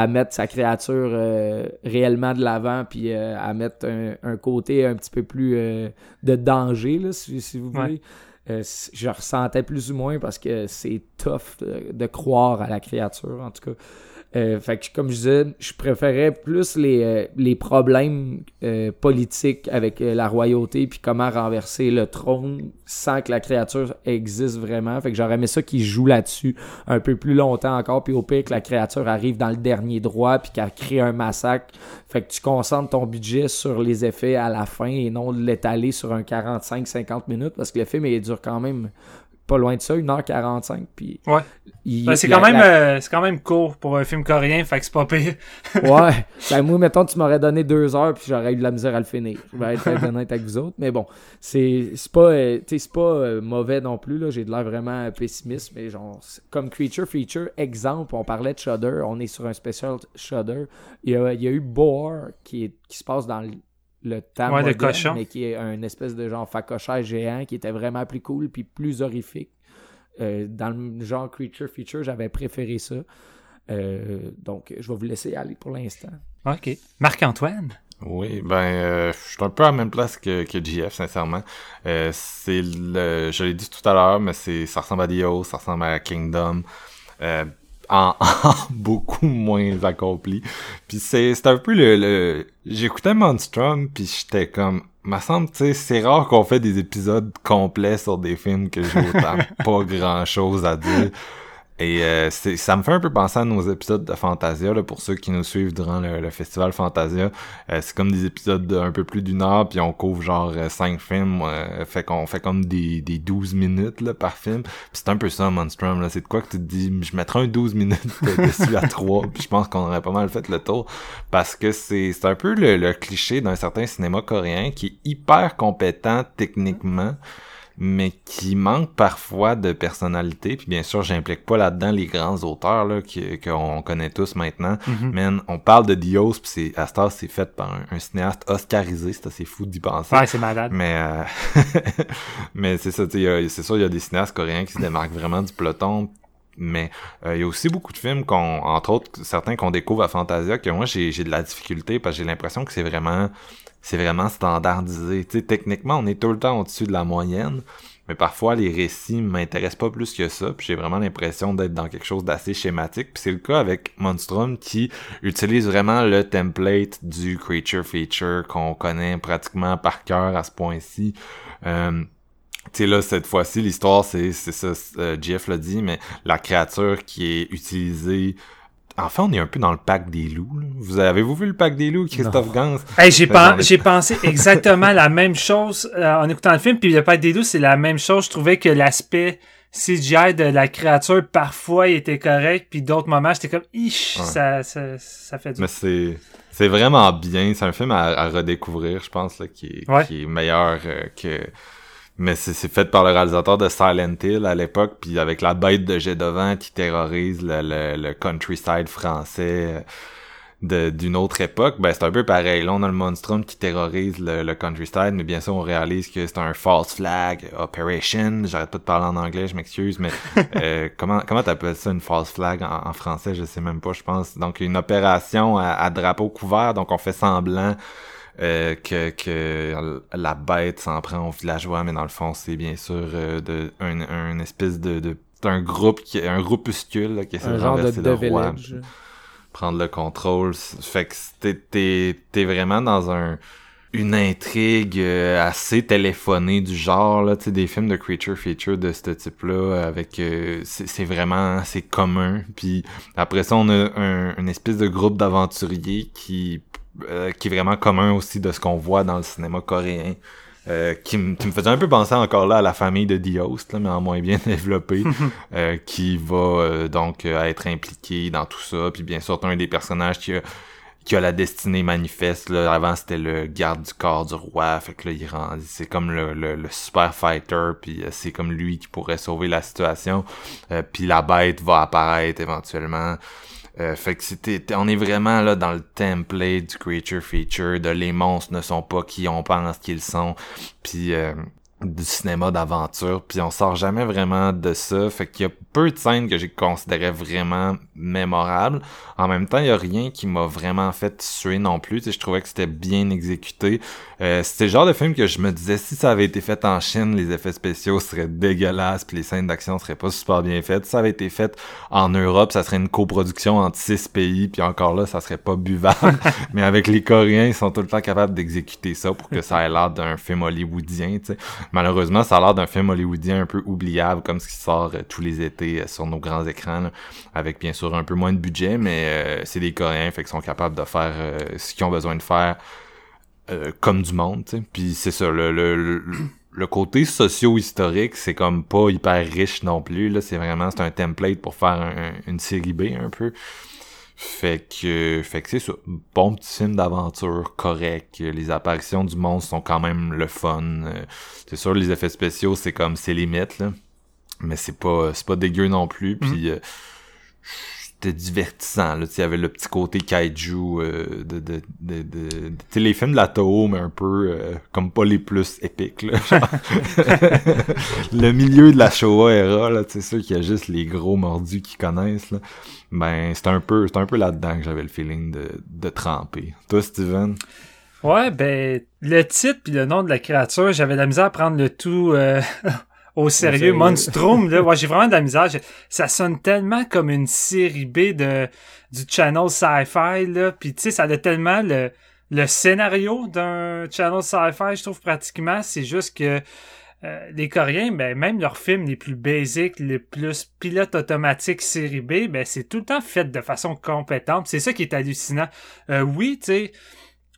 à mettre sa créature euh, réellement de l'avant, puis euh, à mettre un, un côté un petit peu plus de danger là, si, si vous voulez. Je ressentais plus ou moins parce que c'est tough de, de croire à la créature en tout cas. Euh, fait que comme je disais, je préférais plus les, euh, les problèmes euh, politiques avec la royauté puis comment renverser le trône sans que la créature existe vraiment. Fait que j'aurais aimé ça qu'ils jouent là-dessus un peu plus longtemps encore puis au pire que la créature arrive dans le dernier droit puis qu'elle crée un massacre. Fait que tu concentres ton budget sur les effets à la fin et non l'étaler sur un 45-50 minutes parce que le film il dure quand même pas loin de ça, 1h45 puis Ouais. Ben, c'est quand même la- euh, c'est quand même court pour un film coréen, fait que c'est pas pire. Ouais. Ben, moi, mettons, tu m'aurais donné deux heures, puis j'aurais eu de la misère à le finir. Je vais être très honnête avec vous autres. Mais bon, c'est c'est pas, euh, c'est pas euh, mauvais non plus. là. J'ai de l'air vraiment pessimiste. Mais genre, comme Creature Feature, exemple, on parlait de Shudder. On est sur un spécial Shudder. Il y a, il y a eu Boar qui, est, qui se passe dans le, temps Ouais, de moderne, cochon. mais qui est un espèce de genre facochère géant qui était vraiment plus cool puis plus horrifique. Euh, dans le genre Creature Feature, j'avais préféré ça. Euh, donc, je vais vous laisser aller pour l'instant. OK. Marc-Antoine? Oui, ben euh, je suis un peu à la même place que, que GF, sincèrement. Euh, c'est le. Je l'ai dit tout à l'heure, mais c'est ça ressemble à Dio, ça ressemble à Kingdom. En, en beaucoup moins accompli. Puis c'est c'est un peu le, le... j'écoutais Monstrum puis j'étais comme me semble tu sais c'est rare qu'on fait des épisodes complets sur des films que j'ai autant pas grand chose à dire. Et euh, ça me fait un peu penser à nos épisodes de Fantasia, là, pour ceux qui nous suivent durant le, le festival Fantasia. Euh, c'est comme des épisodes d'un peu plus d'une heure, puis on couvre genre euh, cinq films, euh, fait qu'on fait comme des, des 12 minutes là, par film. C'est un peu ça, Monstrum, là. C'est de quoi que tu te dis, je mettrais un 12 minutes dessus à trois, puis je pense qu'on aurait pas mal fait le tour. Parce que c'est, c'est un peu le, le cliché d'un certain cinéma coréen qui est hyper compétent techniquement mais qui manque parfois de personnalité. Puis bien sûr, j'implique pas là-dedans les grands auteurs là qu'on connaît tous maintenant. Mais on parle de Dios, puis c'est à Star, c'est fait par un, un cinéaste oscarisé. C'est assez fou d'y penser. Ouais, c'est malade. Mais euh, mais c'est ça, c'est sûr, il y a des cinéastes coréens qui se démarquent vraiment du peloton. Mais euh, il y a aussi beaucoup de films qu'on, entre autres, certains qu'on découvre à Fantasia, que moi j'ai j'ai de la difficulté parce que j'ai l'impression que c'est vraiment c'est vraiment standardisé. Techniquement, on est tout le temps au-dessus de la moyenne, mais parfois les récits m'intéressent pas plus que ça, puis j'ai vraiment l'impression d'être dans quelque chose d'assez schématique. Puis c'est le cas avec Monstrum qui utilise vraiment le template du creature feature qu'on connaît pratiquement par cœur à ce point-ci. Euh, tu sais là cette fois-ci l'histoire c'est c'est ça euh, Jeff l'a dit mais la créature qui est utilisée enfin on est un peu dans le pack des loups là. vous avez-vous vu le pack des loups Christophe Gans? Hey, j'ai, pen- pensé exactement la même chose euh, en écoutant le film, puis le Pâte des Loups, c'est la même chose. Je trouvais que l'aspect CGI de la créature, parfois, il était correct, puis d'autres moments, j'étais comme, ish, Ouais. ça, ça, ça fait du... Mais c'est c'est vraiment bien. C'est un film à, à redécouvrir, je pense, là, qui, est, Ouais. qui est meilleur euh, que. Mais c'est c'est fait par le réalisateur de Silent Hill à l'époque, puis avec la bête de jet devant qui terrorise le, le, le countryside français euh, de- d'une autre époque. Ben c'est un peu pareil. Là, on a le monstrum qui terrorise le, le countryside, mais bien sûr, on réalise que c'est un false flag operation. J'arrête pas de parler en anglais, je m'excuse, mais euh, comment comment t'appelles ça une false flag en, en français? Je sais même pas. Je pense donc une opération à, à drapeau couvert. Donc on fait semblant euh, que, que la bête s'en prend aux villageois, mais dans le fond, c'est bien sûr euh, de un, un espèce de, de un groupe qui un groupuscule là, qui essaie de genre de renverser le roi, prendre le contrôle. Fait que t'es t'es t'es vraiment dans un une intrigue euh, assez téléphonée du genre là, tu des films de creature feature de ce type-là avec euh, c'est c'est vraiment c'est commun. Puis après ça on a un, une espèce de groupe d'aventuriers qui euh, qui est vraiment commun aussi de ce qu'on voit dans le cinéma coréen. euh, qui, me faisait un peu penser encore là à la famille de The Host, là, mais en moins bien développé, euh, qui va euh, donc euh, être impliqué dans tout ça. Puis bien sûr, un des personnages qui a, qui a la destinée manifeste. Là. Avant, c'était le garde du corps du roi. Fait que là, il rend, c'est comme le, le, le super fighter. Puis euh, c'est comme lui qui pourrait sauver la situation. Euh, puis la bête va apparaître éventuellement. Euh, fait que c'était, on est vraiment là dans le template du creature feature, de les monstres ne sont pas qui on pense qu'ils sont, puis euh, du cinéma d'aventure, puis on sort jamais vraiment de ça. Fait qu'il y a peu de scènes que j'ai considéré vraiment mémorables. En même temps, il y a rien qui m'a vraiment fait suer non plus. Tu sais, je trouvais que c'était bien exécuté. Euh, c'était le genre de film que je me disais si ça avait été fait en Chine, les effets spéciaux seraient dégueulasses, puis les scènes d'action seraient pas super bien faites. Si ça avait été fait en Europe, ça serait une coproduction entre six pays, puis encore là, ça serait pas buvable. Mais avec les Coréens, ils sont tout le temps capables d'exécuter ça pour que ça ait l'air d'un film hollywoodien. Tu sais. Malheureusement, ça a l'air d'un film hollywoodien un peu oubliable, comme ce qui sort euh, tous les étés euh, sur nos grands écrans, là, avec bien sûr un peu moins de budget, mais euh, c'est des Coréens, fait qu'ils sont capables de faire ce qu'ils ont besoin de faire comme du monde. Puis c'est ça, le, le, le, le côté socio-historique, c'est comme pas hyper riche non plus, là. C'est vraiment, c'est un template pour faire un- une série B, un peu. Fait que, fait que c'est ça. Bon petit film d'aventure, correct. Les apparitions du monstre sont quand même le fun. C'est sûr, les effets spéciaux, c'est comme, c'est limite, là. Mais c'est pas, c'est pas dégueu non plus. Puis, euh, c'était divertissant, Il y avait le petit côté kaiju euh, de, de, de, de, les films de la Toho, mais un peu euh, comme pas les plus épiques, là. le milieu de la Showa era, là, sais, sûr qu'il y a juste les gros mordus qui connaissent, là. Ben, c'est un peu, c'est un peu là-dedans que j'avais le feeling de, de tremper. Toi, Steven? Ouais, ben, le titre puis le nom de la créature, j'avais la misère à prendre le tout euh, au sérieux. Monstrum, là, ouais, j'ai vraiment de la misère. Ça sonne tellement comme une série B de du channel sci-fi, là. Puis, tu sais, ça a tellement le, le scénario d'un channel sci-fi, je trouve, pratiquement. C'est juste que euh, les Coréens, ben, même leurs films les plus basiques, les plus pilotes automatiques série B, ben, c'est tout le temps fait de façon compétente. C'est ça qui est hallucinant. Euh, oui, tu sais,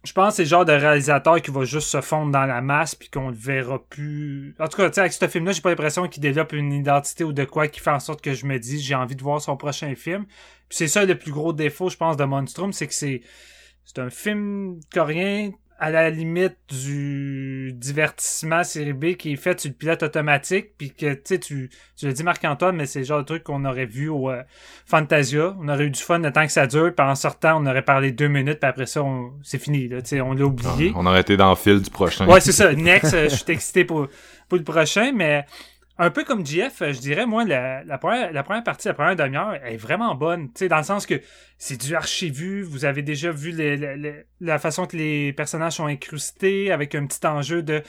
je pense que c'est le genre de réalisateur qui va juste se fondre dans la masse puis qu'on le verra plus. En tout cas, avec ce film-là, j'ai pas l'impression qu'il développe une identité ou de quoi qui fait en sorte que je me dis j'ai envie de voir son prochain film. Puis c'est ça le plus gros défaut, je pense, de Monstrum, c'est que c'est c'est un film coréen à la limite du divertissement série B qui est fait sur le pilote automatique puis que tu sais tu tu l'as dit Marc-Antoine mais c'est le genre de truc qu'on aurait vu au euh, Fantasia on aurait eu du fun le temps que ça dure puis en sortant on aurait parlé deux minutes puis après ça on... c'est fini là tu sais on l'a oublié On aurait été dans le fil du prochain. Ouais, c'est ça. Next, euh, je suis excité pour, pour le prochain, mais un peu comme JF, euh, je dirais, moi, la, première, partie, la première demi-heure, est vraiment bonne. Tu sais, dans le sens que c'est du archivu. Vous avez déjà vu la façon que les personnages sont incrustés avec un petit enjeu de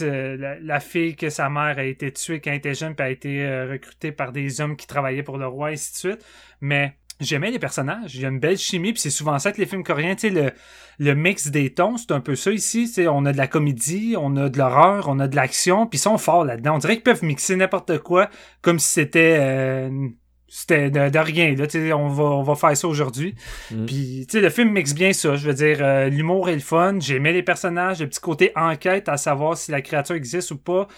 la fille que sa mère a été tuée quand elle était jeune puis a été euh, recrutée par des hommes qui travaillaient pour le roi, et ainsi de suite. Mais j'aimais les personnages. Il y a une belle chimie, puis c'est souvent ça que les films coréens, tu sais, le, le mix des tons, c'est un peu ça ici. Tu sais, on a de la comédie, on a de l'horreur, on a de l'action, puis ils sont forts là-dedans. On dirait qu'ils peuvent mixer n'importe quoi comme si c'était euh, c'était de, de rien. Là, tu sais, on va on va faire ça aujourd'hui. Mm. Puis tu sais, le film mixe bien ça. Je veux dire, euh, l'humour est le fun. J'aimais les personnages, le petit côté enquête à savoir si la créature existe ou pas.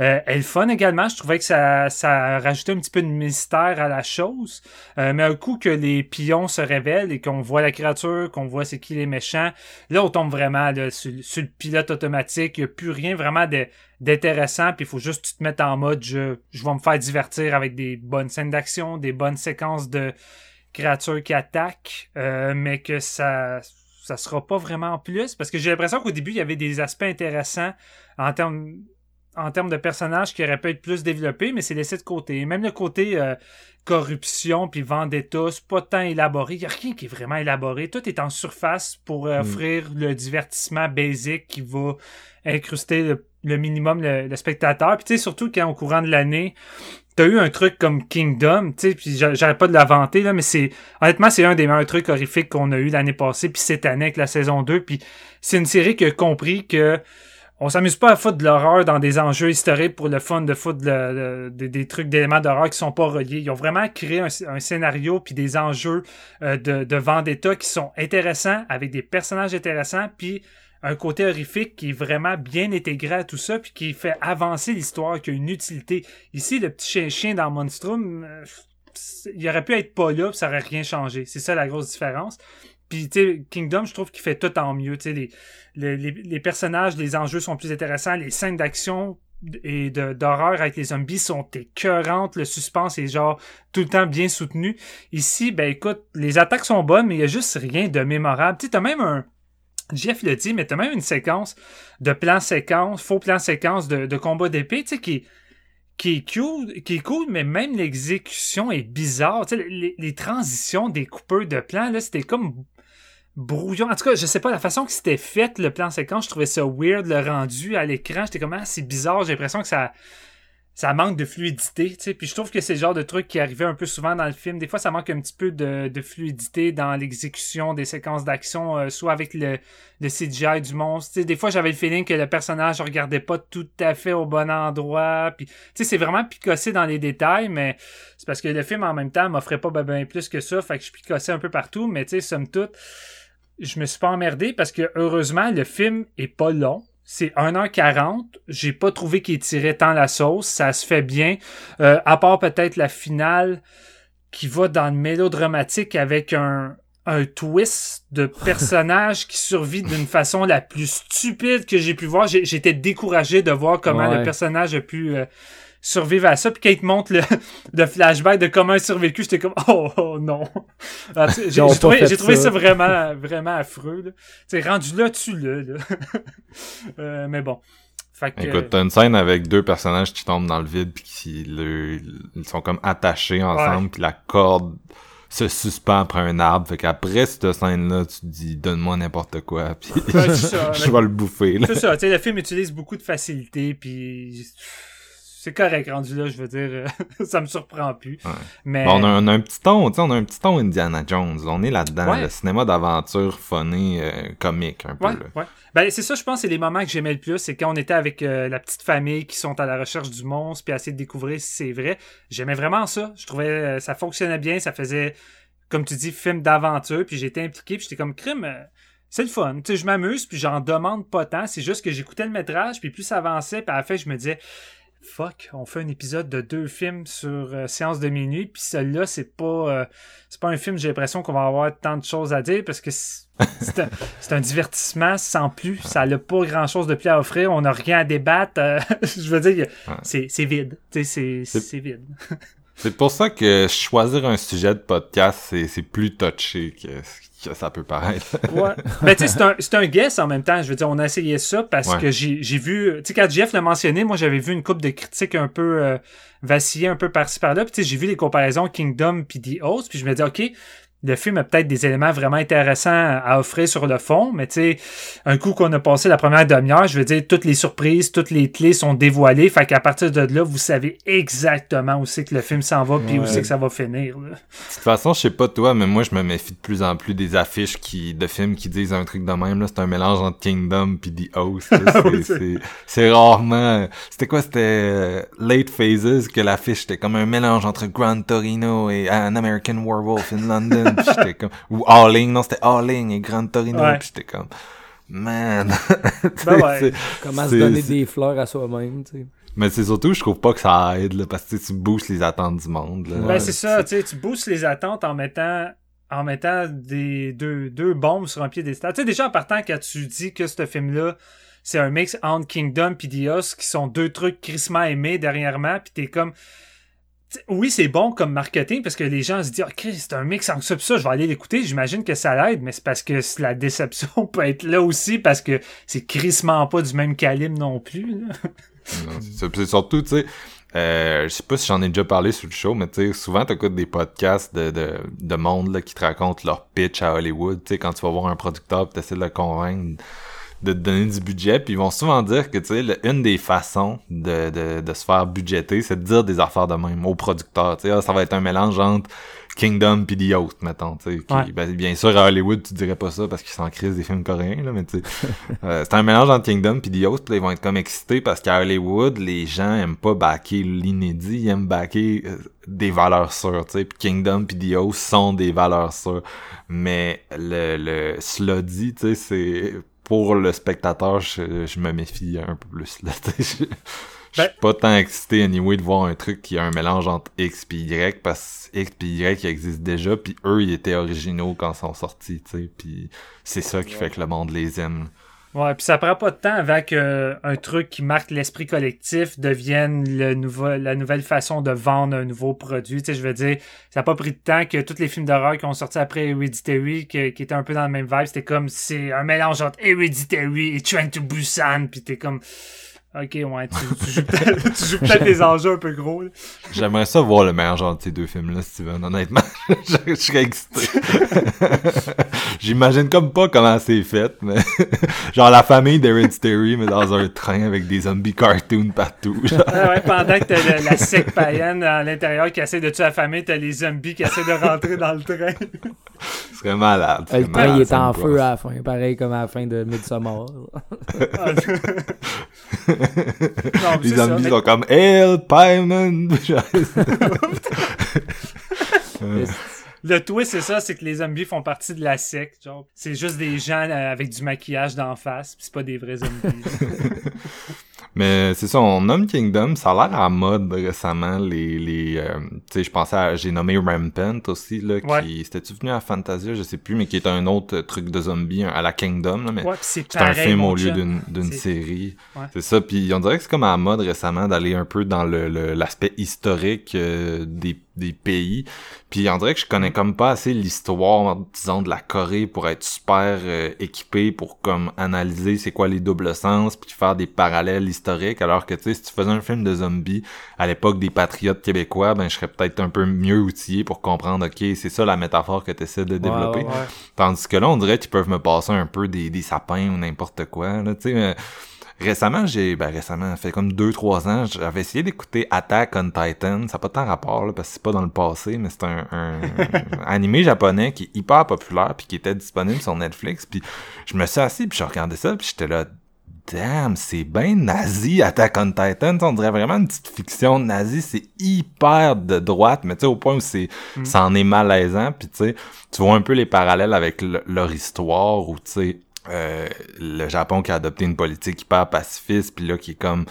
Euh, elle fun également. Je trouvais que ça, ça rajoutait un petit peu de mystère à la chose. Euh, mais un coup que les pions se révèlent et qu'on voit la créature, qu'on voit c'est qui les méchants, là on tombe vraiment sur, le pilote automatique. Il n'y a plus rien vraiment d'intéressant. Puis il faut juste te mettre en mode je, je vais me faire divertir avec des bonnes scènes d'action, des bonnes séquences de créatures qui attaquent, euh, mais que ça ça sera pas vraiment plus parce que j'ai l'impression qu'au début il y avait des aspects intéressants en termes en termes de personnages qui auraient pu être plus développés, mais c'est laissé de côté. Même le côté euh, corruption puis vendetta, c'est pas tant élaboré. Il y a rien qui est vraiment élaboré. Tout est en surface pour euh, offrir le divertissement basique qui va incruster le, le minimum le, le spectateur. Puis tu sais, surtout quand au courant de l'année, t'as eu un truc comme Kingdom, tu sais, puis j'a- j'arrête pas de la vanter, là, mais c'est, honnêtement, c'est un des meilleurs trucs horrifiques qu'on a eu l'année passée, puis cette année avec la saison 2, puis c'est une série qui a compris que on s'amuse pas à foutre de l'horreur dans des enjeux historiques pour le fun de foutre des- trucs d'éléments d'horreur qui sont pas reliés. Ils ont vraiment créé un, scénario puis des enjeux euh, de, de vendetta qui sont intéressants, avec des personnages intéressants, puis un côté horrifique qui est vraiment bien intégré à tout ça, puis qui fait avancer l'histoire, qui a une utilité. Ici, le petit chien-chien dans Monstrum, euh, il aurait pu être pas là, ça aurait rien changé. C'est ça la grosse différence. Puis, tu sais, Kingdom, je trouve qu'il fait tout en mieux. Tu sais, les, les, les, personnages, les enjeux sont plus intéressants, les scènes d'action et d'horreur avec les zombies sont écœurantes, le suspense est genre tout le temps bien soutenu. Ici, ben écoute, les attaques sont bonnes, mais il y a juste rien de mémorable. Tu sais, t'as même un... Jeff l'a dit, mais t'as même une séquence de plan séquence, faux plan séquence de, de combat d'épée, tu sais, qui, qui est cool, qui est cool, mais même l'exécution est bizarre. Tu sais, les, les transitions des coupeurs de plans, là, c'était comme brouillon. En tout cas, je sais pas, la façon que c'était fait, le plan séquence, je trouvais ça weird, le rendu à l'écran. J'étais comme, ah, c'est bizarre, j'ai l'impression que ça, ça manque de fluidité, tu sais. Puis je trouve que c'est le genre de truc qui arrivait un peu souvent dans le film. Des fois, ça manque un petit peu de, de fluidité dans l'exécution des séquences d'action, euh, soit avec le, le CGI du monstre. Des fois, j'avais le feeling que le personnage regardait pas tout à fait au bon endroit. Puis, tu sais, c'est vraiment picossé dans les détails, mais c'est parce que le film, en même temps, m'offrait pas ben, ben plus que ça. Fait que je picossais un peu partout, mais tu sais, somme toute, je me suis pas emmerdé parce que, heureusement, le film est pas long. C'est 1h40. J'ai pas trouvé qu'il tirait tant la sauce. Ça se fait bien. Euh, à part peut-être la finale qui va dans le mélodramatique avec un, un twist de personnage qui survit d'une façon la plus stupide que j'ai pu voir. J'étais découragé de voir comment Ouais. le personnage a pu euh, survivre à ça. Puis quand il te montre le, le flashback de comment il a survécu, j'étais comme oh, oh, non. Ah, J'ai trouvé, ça. ça vraiment, vraiment affreux. là. Tu sais, rendu là, tu le là. Euh, mais bon. Fait que, Écoute, t'as une scène avec deux personnages qui tombent dans le vide puis qui le- ils sont comme attachés ensemble puis la corde se suspend après un arbre. Fait qu'après cette scène-là, tu te dis, donne-moi n'importe quoi, puis Ouais, c'est ça. je vais le bouffer, là. C'est ça, tu sais, le film utilise beaucoup de facilité, puis c'est correct rendu là, je veux dire, euh, ça me surprend plus. Ouais. Mais Bon, on, a, on a un petit ton, on a un petit ton Indiana Jones. On est là-dedans, Ouais. le cinéma d'aventure funny, euh, comique, un peu, Ouais, là. ouais. Ben, c'est ça, je pense, c'est les moments que j'aimais le plus. C'est quand on était avec euh, la petite famille qui sont à la recherche du monstre, puis à essayer de découvrir si c'est vrai. J'aimais vraiment ça. Je trouvais euh, ça fonctionnait bien, ça faisait, comme tu dis, film d'aventure, puis j'étais impliqué, puis j'étais comme crime. euh, c'est le fun, tu sais, je m'amuse, puis j'en demande pas tant. C'est juste que j'écoutais le métrage, puis plus ça avançait, puis à la fin, je me disais, fuck, on fait un épisode de deux films sur euh, Séance de minuit, puis celui-là, c'est pas, euh, c'est pas un film, j'ai l'impression qu'on va avoir tant de choses à dire, parce que c'est un, divertissement sans plus. Ça n'a pas grand-chose de plus à offrir. On n'a rien à débattre. euh, je veux dire, c'est vide. C'est vide. C'est pour ça que choisir un sujet de podcast, c'est, plus touché que, que ça peut paraître. Ouais. Mais tu sais, c'est un, c'est un guess en même temps. Je veux dire, on a essayé ça parce Ouais. que j'ai j'ai vu. Tu sais, quand Jeff l'a mentionné, moi, j'avais vu une coupe de critiques un peu euh, vaciller un peu par-ci par-là. Puis tu sais, j'ai vu les comparaisons Kingdom puis The Host. Puis je me dis, OK. Le film a peut-être des éléments vraiment intéressants à offrir sur le fond, mais tu sais, un coup qu'on a passé la première demi-heure, je veux dire, toutes les surprises, toutes les clés sont dévoilées, fait qu'à partir de là, vous savez exactement où c'est que le film s'en va, puis où c'est que ça va finir. là. De toute façon, je sais pas toi, mais moi, je me méfie de plus en plus des affiches qui, de films qui disent un truc de même, là. C'est un mélange entre Kingdom pis The Host, là. C'est- rarement, c'était quoi? C'était euh, Late Phases que l'affiche était comme un mélange entre Gran Torino et An American Werewolf in London. Pis j'étais comme, ou Alling, non, c'était Alling et Gran Torino. Ouais. Pis j'étais comme, man. Ben ouais. Comment se donner des fleurs à soi-même, tu sais. Mais c'est surtout, je trouve pas que ça aide, là, parce que tu boostes les attentes du monde, là. Ben, c'est ça, tu sais, tu boostes les attentes en mettant en mettant des deux, deux bombes sur un pied des stades. Tu sais, déjà en partant, quand tu dis que ce film-là, c'est un mix entre Kingdom et Dios, qui sont deux trucs crissement aimés dernièrement, puis t'es comme... tu Oui, c'est bon comme marketing parce que les gens se disent Ah, Chris, c'est un mix entre ça pis ça, je vais aller l'écouter. J'imagine que ça l'aide, mais c'est parce que la déception peut être là aussi parce que c'est crissement pas du même calibre non plus. c'est surtout, tu sais, euh, je sais pas si j'en ai déjà parlé sur le show, mais tu sais, souvent t'écoutes des podcasts de, de, de monde là, qui te racontent leur pitch à Hollywood, tu sais, quand tu vas voir un producteur pis t'essaies de le convaincre de te donner du budget, puis ils vont souvent dire que, tu sais, une des façons de, de, de se faire budgéter, c'est de dire des affaires de même au producteur, tu sais, Ah, ça va être un mélange entre Kingdom pis The Host, mettons, tu sais. qui- Ouais. ben, bien sûr, à Hollywood, tu dirais pas ça parce qu'ils s'en crise des films coréens, là, mais tu sais, euh, c'est un mélange entre Kingdom pis The Host, pis là, ils vont être comme excités parce qu'à Hollywood, les gens aiment pas backer l'inédit, ils aiment backer euh, des valeurs sûres, tu sais, pis Kingdom pis The Host sont des valeurs sûres. Mais le, le cela dit, tu sais, c'est pour le spectateur, je, je me méfie un peu plus, là, je- je suis Ben- pas tant excité anyway de voir un truc qui a un mélange entre X et Y parce que X et Y existent déjà puis eux ils étaient originaux quand ils sont sortis tu sais puis c'est ça qui fait que le monde les aime Ouais, puis ça prend pas de temps avant que un truc qui marque l'esprit collectif devienne le nouveau, la nouvelle façon de vendre un nouveau produit. Tu sais, je veux dire, ça a pas pris de temps que tous les films d'horreur qui ont sorti après Hereditary, que- qui étaient un peu dans le même vibe, c'était comme, c'est un mélange entre Hereditary et Train to Busan, puis t'es comme, ok, ouais, tu, tu joues peut-être tu joues peut-être des enjeux un peu gros. là. j'aimerais ça voir le meilleur genre de ces deux films là Steven honnêtement je, je serais excité j'imagine comme pas comment c'est fait mais genre la famille d'Hereditary mais dans un train avec des zombies cartoons partout genre. Ouais, ouais, pendant que t'as le- la secte païenne à l'intérieur qui essaie de tuer la famille, t'as les zombies qui essaient de rentrer dans le train. ce serait malade Le c'est train, il est en feu à la fin, pareil comme à la fin de Midsommar. Non, les ça, zombies sont comme Hail Paimon Le twist, c'est ça, c'est que les zombies font partie de la secte. Genre, c'est juste des gens euh, avec du maquillage d'en face, pis c'est pas des vrais zombies. Mais c'est ça, on nomme Kingdom, ça a l'air à mode récemment, les, les, euh, tu sais, je pensais à, j'ai nommé Rampant aussi, là, Ouais. qui, c'était-tu venu à Fantasia, je sais plus, mais qui est un autre truc de zombie, à la Kingdom, là, mais ouais, c'est un film au lieu d'une, série. Ouais. C'est ça, puis on dirait que c'est comme à la mode récemment d'aller un peu dans le, le- l'aspect historique euh, des, des pays. Puis on dirait que je connais comme pas assez l'histoire, disons, de la Corée pour être super euh, équipé pour comme analyser c'est quoi les doubles sens, puis faire des parallèles historiques. Alors que tu sais, si tu faisais un film de zombies à l'époque des patriotes québécois, ben je serais peut-être un peu mieux outillé pour comprendre, ok, c'est ça la métaphore que tu essaies de développer. ouais, ouais. Tandis que là, on dirait qu'ils peuvent me passer un peu des, des sapins ou n'importe quoi. Là, tu sais. Récemment, j'ai ben récemment, fait comme 2-3 ans, j'avais essayé d'écouter Attack on Titan. Ça n'a pas tant rapport là, parce que c'est pas dans le passé, mais c'est un, un animé japonais qui est hyper populaire puis qui était disponible sur Netflix. Puis je me suis assis puis je regardais ça puis j'étais là, damn, c'est bien nazi Attack on Titan. On dirait vraiment une petite fiction nazie. C'est hyper de droite, mais tu sais au point où c'est, ça en est malaisant. Puis tu sais, tu vois un peu les parallèles avec le- leur histoire où tu sais euh, le Japon qui a adopté une politique hyper pacifiste, puis là qui est comme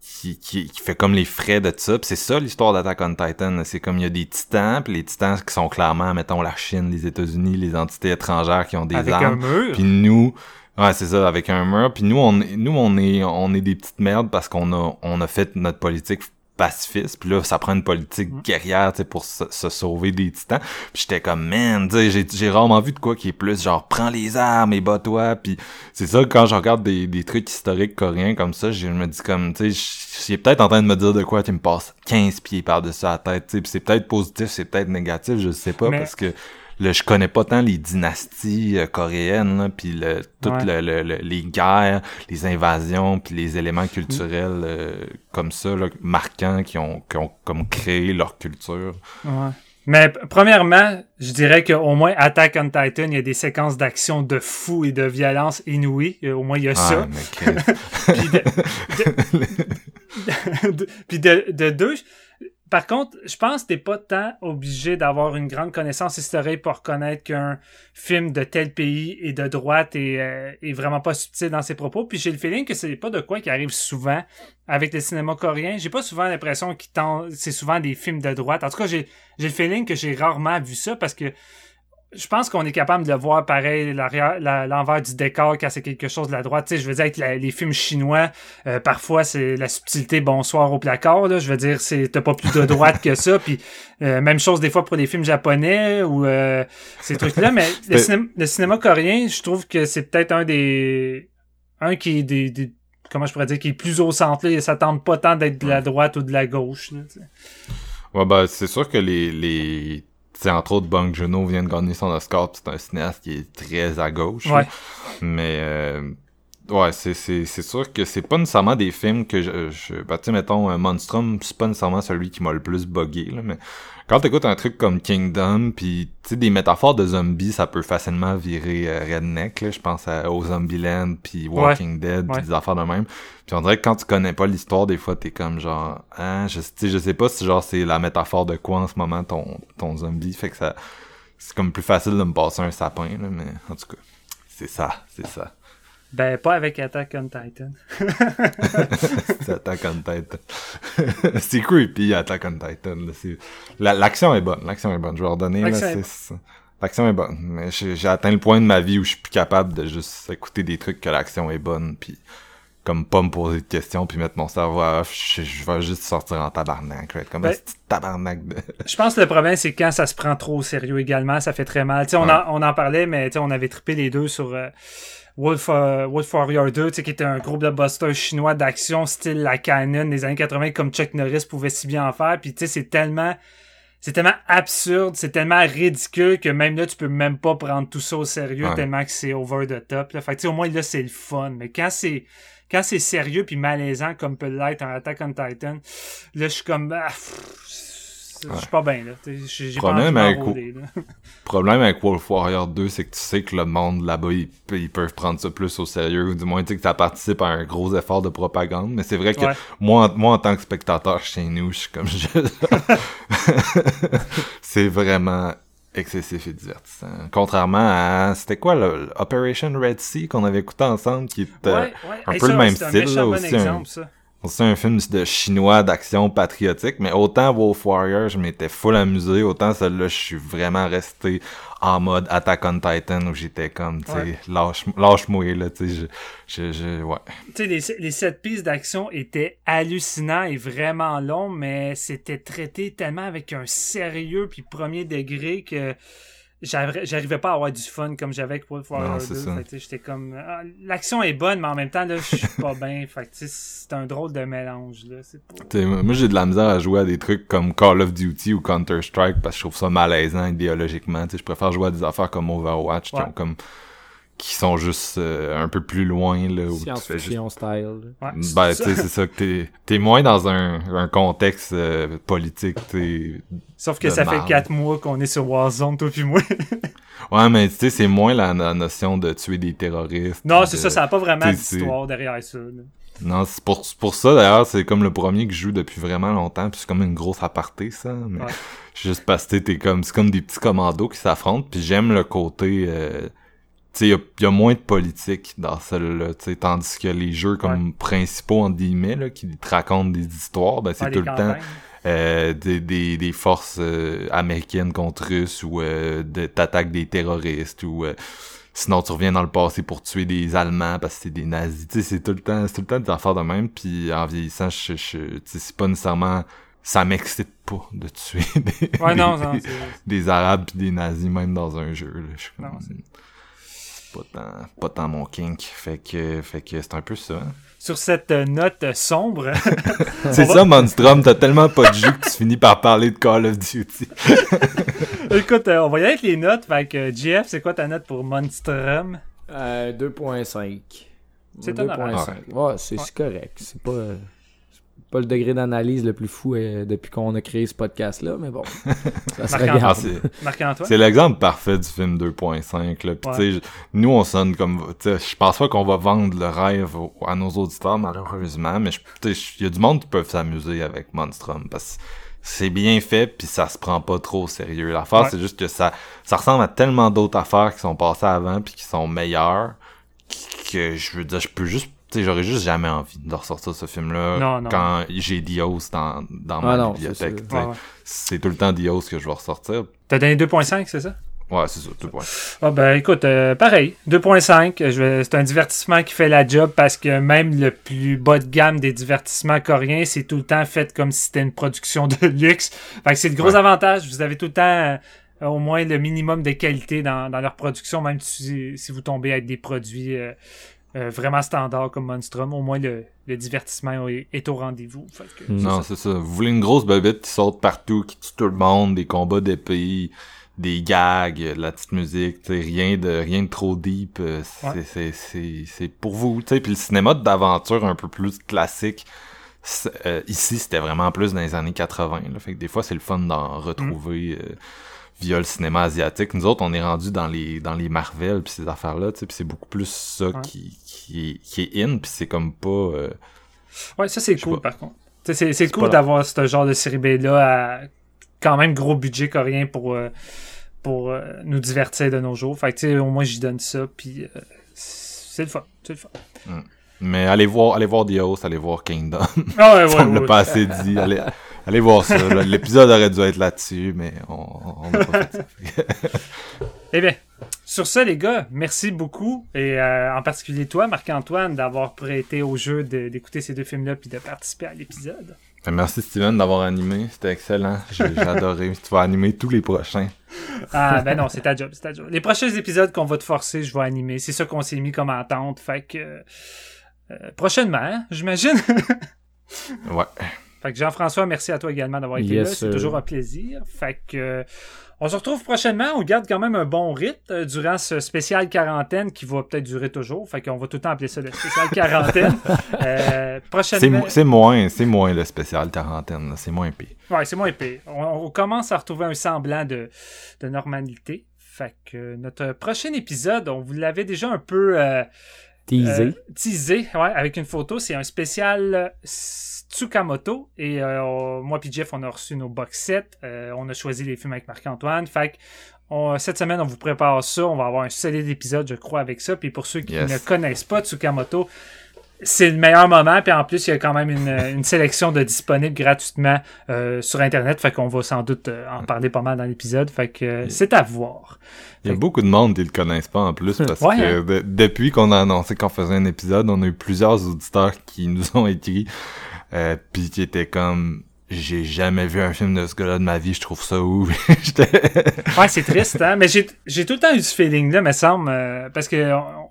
qui, qui, qui fait comme les frais de ça. Puis c'est ça l'histoire d'Attack on Titan. C'est comme il y a des titans, puis les titans qui sont clairement, mettons, la Chine, les États-Unis, les entités étrangères qui ont des Avec armes. Puis nous, ouais, c'est ça, avec un mur. Puis nous, on, est- nous, on est, on est des petites merdes parce qu'on a, on a fait notre politique pacifiste. Puis là, ça prend une politique guerrière, tu sais, pour se, se sauver des titans. Puis j'étais comme, man, tu sais, j'ai, rarement vu de quoi qui est plus genre, prends les armes et bats-toi. Puis c'est ça, quand je regarde des, des trucs historiques coréens comme ça, je me dis comme, tu sais, j'ai peut-être en train de me dire de quoi tu me passes 15 pieds par-dessus la tête, tu sais. Puis c'est peut-être positif, c'est peut-être négatif, je sais pas, Mais- parce que le, je connais pas tant les dynasties euh, coréennes, puis le, toutes Ouais. le, le- le- les guerres, les invasions, puis les éléments culturels euh, comme ça, là, marquants, qui ont, qui ont comme créé leur culture. Ouais. Mais premièrement, je dirais qu'au moins Attack on Titan, il y a des séquences d'action de fou et de violence inouïes. Euh, Au moins, il y a ça. Mais Chris. Puis de, de- de- puis de, de deux, par contre, je pense que t'es pas tant obligé d'avoir une grande connaissance historique pour reconnaître qu'un film de tel pays est de droite et euh, est vraiment pas subtil dans ses propos. Puis j'ai le feeling que c'est pas de quoi qui arrive souvent avec le cinéma coréen. J'ai pas souvent l'impression tend, c'est souvent des films de droite. En tout cas, j'ai le feeling que j'ai rarement vu ça parce que je pense qu'on est capable de le voir pareil, l'envers du décor quand c'est quelque chose de la droite. Tu sais, je veux dire, avec la- les films chinois, euh, parfois c'est la subtilité bonsoir au placard. Là. Je veux dire, c'est t'as pas plus de droite que ça. Puis euh, même chose des fois pour les films japonais ou euh, ces trucs-là. Mais le, C'était- cinéma, le cinéma coréen, je trouve que c'est peut-être un des un qui est des, des- comment je pourrais dire qui est plus au centre. Là. Ça tente pas tant d'être de la droite ou de la gauche. Là, tu sais. Ouais, bah, c'est sûr que les, les, sais, entre autres, Bong Joon-ho vient de gagner son Oscar, pis c'est un cinéaste qui est très à gauche. Ouais. Mais, euh, ouais, c'est, c'est, c'est sûr que c'est pas nécessairement des films que je, je bah, tu sais, mettons, euh, Monstrum, c'est pas nécessairement celui qui m'a le plus buggé, là, mais quand t'écoutes un truc comme Kingdom, puis tu sais, des métaphores de zombies, ça peut facilement virer euh, redneck, là. Je pense à, aux Zombieland, puis Walking Dead, puis Ouais. des affaires de même. Puis on dirait que quand tu connais pas l'histoire, des fois, t'es comme genre, ah, je, je sais pas si genre c'est la métaphore de quoi en ce moment ton, ton zombie, fait que ça, c'est comme plus facile de me passer un sapin, là, mais en tout cas, c'est ça, c'est ça. Ben pas avec Attack on Titan. c'est Attack on Titan. c'est creepy, Attack on Titan. la- L'action est bonne, l'action est bonne. Je vais redonner, là, L'action est bonne, mais j'ai j'ai atteint le point de ma vie où je suis plus capable de juste écouter des trucs que l'action est bonne, puis comme pas me poser de questions, puis mettre mon cerveau à off, je, je vais juste sortir en tabarnak, je vais être comme Ben- un petit tabarnak de... Je pense que le problème, c'est quand ça se prend trop au sérieux également, ça fait très mal. Tu sais, on, Ouais. en, on en parlait, mais tu sais, on avait trippé les deux sur euh, Wolf, euh, Wolf Warrior 2, tu sais, qui était un gros blockbuster chinois d'action style la canon des années 80 comme Chuck Norris pouvait si bien en faire. Puis tu sais, c'est tellement... C'est tellement absurde, c'est tellement ridicule que même là, tu peux même pas prendre tout ça au sérieux Ouais. tellement que c'est over the top. Là. Fait que, tu sais, au moins là, c'est le fun. Mais quand c'est quand c'est sérieux puis malaisant comme peut l'être un Attack on Titan, là, je suis comme... ah, pff, je suis pas bien, là. J'ai pas envie de Problème avec- là. Le problème avec Wolf Warrior 2, c'est que tu sais que le monde là-bas, ils, ils peuvent prendre ça plus au sérieux, ou du moins, tu sais que ça participe à un gros effort de propagande, mais c'est vrai que Ouais. moi, en- moi, en tant que spectateur chez nous, je suis comme... je- c'est vraiment excessif et divertissant. Contrairement à... C'était quoi, le, Operation Red Sea qu'on avait écouté ensemble, qui était Ouais, ouais. un Hey, peu ça, le même un style, méchant là, bon aussi. un- ça. c'est un film de chinois d'action patriotique, mais autant Wolf Warrior, je m'étais full amusé, autant celui-là, je suis vraiment resté en mode Attack on Titan où j'étais comme, tu sais, Ouais. lâche, lâche-moi, là, tu sais, je, je, je- ouais. Tu sais, les, les sept pistes d'action étaient hallucinants et vraiment longs, mais c'était traité tellement avec un sérieux puis premier degré que j'arrivais pas à avoir du fun comme j'avais avec Wolf Warrior Non, 2. c'est ça. Fait que, tu sais, J'étais comme... ah, L'action est bonne, mais en même temps, là, je suis pas bien. C'est un drôle de mélange, là. C'est pas... Moi, j'ai de la misère à jouer à des trucs comme Call of Duty ou Counter-Strike parce que je trouve ça malaisant idéologiquement. Je préfère jouer à des affaires comme Overwatch Ouais. qui ont comme qui sont juste euh, un peu plus loin là où tu fais juste Science-fiction style. Ouais, ben c'est tu sais ça. c'est ça que t'es t'es moins dans un, un contexte euh, politique t'es Sauf que ça fait quatre mois qu'on est sur Warzone, toi puis moi. ouais mais tu sais c'est moins la, la notion de tuer des terroristes non, de- c'est ça, ça n'a pas vraiment d'histoire derrière ça. là. non c'est pour c'est pour ça d'ailleurs c'est comme le premier que je joue depuis vraiment longtemps puis c'est comme une grosse aparté ça mais Ouais. juste parce que t'es comme c'est comme des petits commandos qui s'affrontent puis j'aime le côté euh, tu sais y a, y a moins de politique dans celle-là tu sais tandis que les jeux comme principaux entre guillemets là qui te racontent des histoires ben c'est tout le temps euh, des, des, des forces euh, américaines contre russes ou euh, de- t'attaques des terroristes ou euh, sinon tu reviens dans le passé pour tuer des allemands parce que c'est des nazis. C'est tout le temps c'est tout le temps des affaires de même puis en vieillissant je, je, c'est pas nécessairement ça m'excite pas de tuer des, Ouais, des, non, non, des, c'est- des arabes puis des nazis même dans un jeu là. Je Non, c'est pas tant pas tant mon kink fait que fait que c'est un peu ça Sur cette note sombre, c'est va- ça Monstrum t'as tellement pas de jus que tu finis par parler de Call of Duty écoute, euh, on va y aller avec les notes. Fait que, JF, c'est quoi ta note pour Monstrum? Euh, 2.5. C'est 2.5. Ouais, c'est c'est correct. C'est pas, pas le degré d'analyse le plus fou euh, depuis qu'on a créé ce podcast-là, mais bon. ça se. Ah, regarde. c'est- Marc-Antoine? C'est l'exemple parfait du film 2.5. Là. Puis, Ouais. tu sais, je- nous, on sonne comme... tu sais, Je pense pas qu'on va vendre le rêve au- à nos auditeurs, malheureusement. Mais je- tu sais, il y a du monde qui peuvent s'amuser avec Monstrum. Parce que c'est bien fait, puis ça se prend pas trop au sérieux. L'affaire, Ouais. c'est juste que ça, ça ressemble à tellement d'autres affaires qui sont passées avant, puis qui sont meilleures, que je veux dire, je peux juste... Tu sais, j'aurais juste jamais envie de ressortir ce film-là quand j'ai Dios dans, dans Ah ma non, bibliothèque. c'est. Ouais, ouais. Tout le temps Dios que je vais ressortir. T'as donné 2.5, c'est ça? Ouais, c'est ça, tout point. Ah ben écoute, euh, pareil, 2.5, je vais- c'est un divertissement qui fait la job parce que même le plus bas de gamme des divertissements coréens, c'est tout le temps fait comme si c'était une production de luxe. Fait que c'est le gros Ouais. avantage, vous avez tout le temps euh, au moins le minimum de qualité dans, dans leur production, même si, si vous tombez avec des produits euh, euh, vraiment standards comme Monstrum, au moins le, le divertissement est, au rendez-vous. Que, Mm. Non, c'est ça. Vous voulez une grosse bobette qui saute partout, qui tue tout le monde, des combats d'épée, des gags, de la petite musique, tu sais, rien de rien de trop deep. euh, C'est Ouais. pour vous, tu sais. Puis le cinéma d'aventure un peu plus classique. euh, ici, c'était vraiment plus dans les années 80. Là, fait que des fois, c'est le fun d'en retrouver euh, via le cinéma asiatique. Nous autres, on est rendu dans les dans les Marvel puis ces affaires-là, tu sais. Puis c'est beaucoup plus ça Ouais. qui qui est, qui est in. Puis c'est comme pas. euh, Ouais, ça c'est cool pas. par contre. C'est c'est cool d'avoir ce genre de série B-là à quand même gros budget coréen pour, euh, pour euh, nous divertir de nos jours. Fait que tu sais, au moins j'y donne ça, puis euh, c'est le fun. C'est le fun. Mais allez voir, allez voir The Host, allez voir Kingdom. Ah ouais, ouais, on ne l'a ouais. pas assez dit. Allez, allez voir ça. L'épisode aurait dû être là-dessus, mais on n'a pas fait ça. Eh bien, sur ça, les gars, merci beaucoup. Et euh, en particulier toi, Marc-Antoine, d'avoir prêté au jeu de- d'écouter ces deux films-là puis de participer à l'épisode. Fait Merci Steven d'avoir animé. C'était excellent. J'ai j'ai adoré. Tu vas animer tous les prochains. Ah, ben non, c'est ta job, c'est ta job. Les prochains épisodes qu'on va te forcer, je vais animer. C'est ça qu'on s'est mis comme entente. Fait que. euh, prochainement, hein, j'imagine. Ouais. Fait que Jean-François, merci à toi également d'avoir été Yes, là. C'est sir. toujours un plaisir. Fait que euh, on se retrouve prochainement. On garde quand même un bon rythme euh, durant ce spécial quarantaine qui va peut-être durer toujours. Fait qu'on va tout le temps appeler ça le spécial quarantaine. Euh, prochainement. c'est moins, c'est moins le spécial quarantaine. C'est moins pire. Ouais, c'est moins épais. On, on commence à retrouver un semblant de, de normalité. Fait que euh, notre prochain épisode, on vous l'avait déjà un peu euh, Teasé. euh, teasé, ouais, avec une photo. C'est un spécial euh, Tsukamoto. Et euh, on- moi puis Jeff, on a reçu nos box sets. Euh, on a choisi les films avec Marc-Antoine. Fait que on- cette semaine, on vous prépare ça. On va avoir un solide épisode, je crois, avec ça. Puis pour ceux qui Yes. ne connaissent pas Tsukamoto, c'est le meilleur moment. Puis en plus, il y a quand même une, une sélection de disponibles gratuitement euh, sur Internet. Fait qu'on va sans doute euh, en parler pas mal dans l'épisode. Fait que euh, c'est à voir. Il y a beaucoup de monde qui le connaissent pas en plus parce Ouais, que hein. de- depuis qu'on a annoncé qu'on faisait un épisode, on a eu plusieurs auditeurs qui nous ont écrit euh, puis qui étaient comme j'ai jamais vu un film de ce gars-là de ma vie, je trouve ça ouf. Ouais, c'est triste, hein. Mais j'ai j'ai tout le temps eu ce feeling-là, me semble. euh, parce que. On,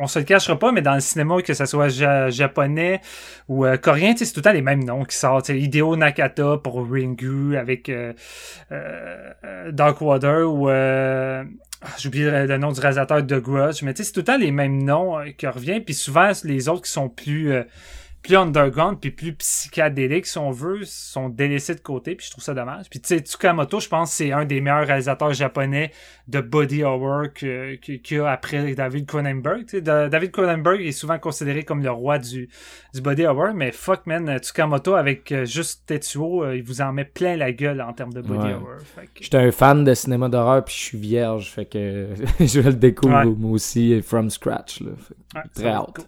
on se le cachera pas, mais dans le cinéma, que ce soit ja- japonais ou euh, coréen, c'est tout le temps les mêmes noms qui sortent. Hideo Nakata pour Ringu avec euh, euh, euh, Darkwater ou euh, ah, j'ai oublié le, nom du réalisateur de Grudge, mais c'est tout le temps les mêmes noms euh, qui reviennent, puis souvent les autres qui sont plus euh, plus underground puis plus psychédéliques si on veut sont délaissés de côté puis je trouve ça dommage puis tu sais Tsukamoto je pense que c'est un des meilleurs réalisateurs japonais de body horror qu'il y a après David Cronenberg David Cronenberg est souvent considéré comme le roi du, du body horror mais fuck man Tsukamoto avec euh, juste Tetsuo euh, il vous en met plein la gueule en termes de body Ouais. horror que- J'étais un fan de cinéma d'horreur puis je suis vierge, fait que je le découvre Ouais. moi aussi from scratch là. Ouais, très hâte. cool.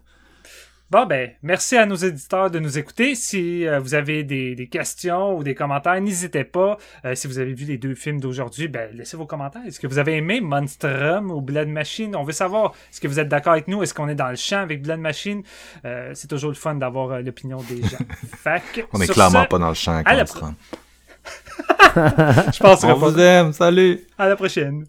Bon, ben, merci à nos éditeurs de nous écouter. Si euh, vous avez des, des questions ou des commentaires, n'hésitez pas. Euh, si vous avez vu les deux films d'aujourd'hui, ben, laissez vos commentaires. Est-ce que vous avez aimé Monstrum ou Blood Machine? On veut savoir, est-ce que vous êtes d'accord avec nous? Est-ce qu'on est dans le champ avec Blood Machine? Euh, c'est toujours le fun d'avoir euh, l'opinion des gens. Que, on est clairement ce, pas dans le champ pro- rend. Je pense On vous aime, salut! À la prochaine.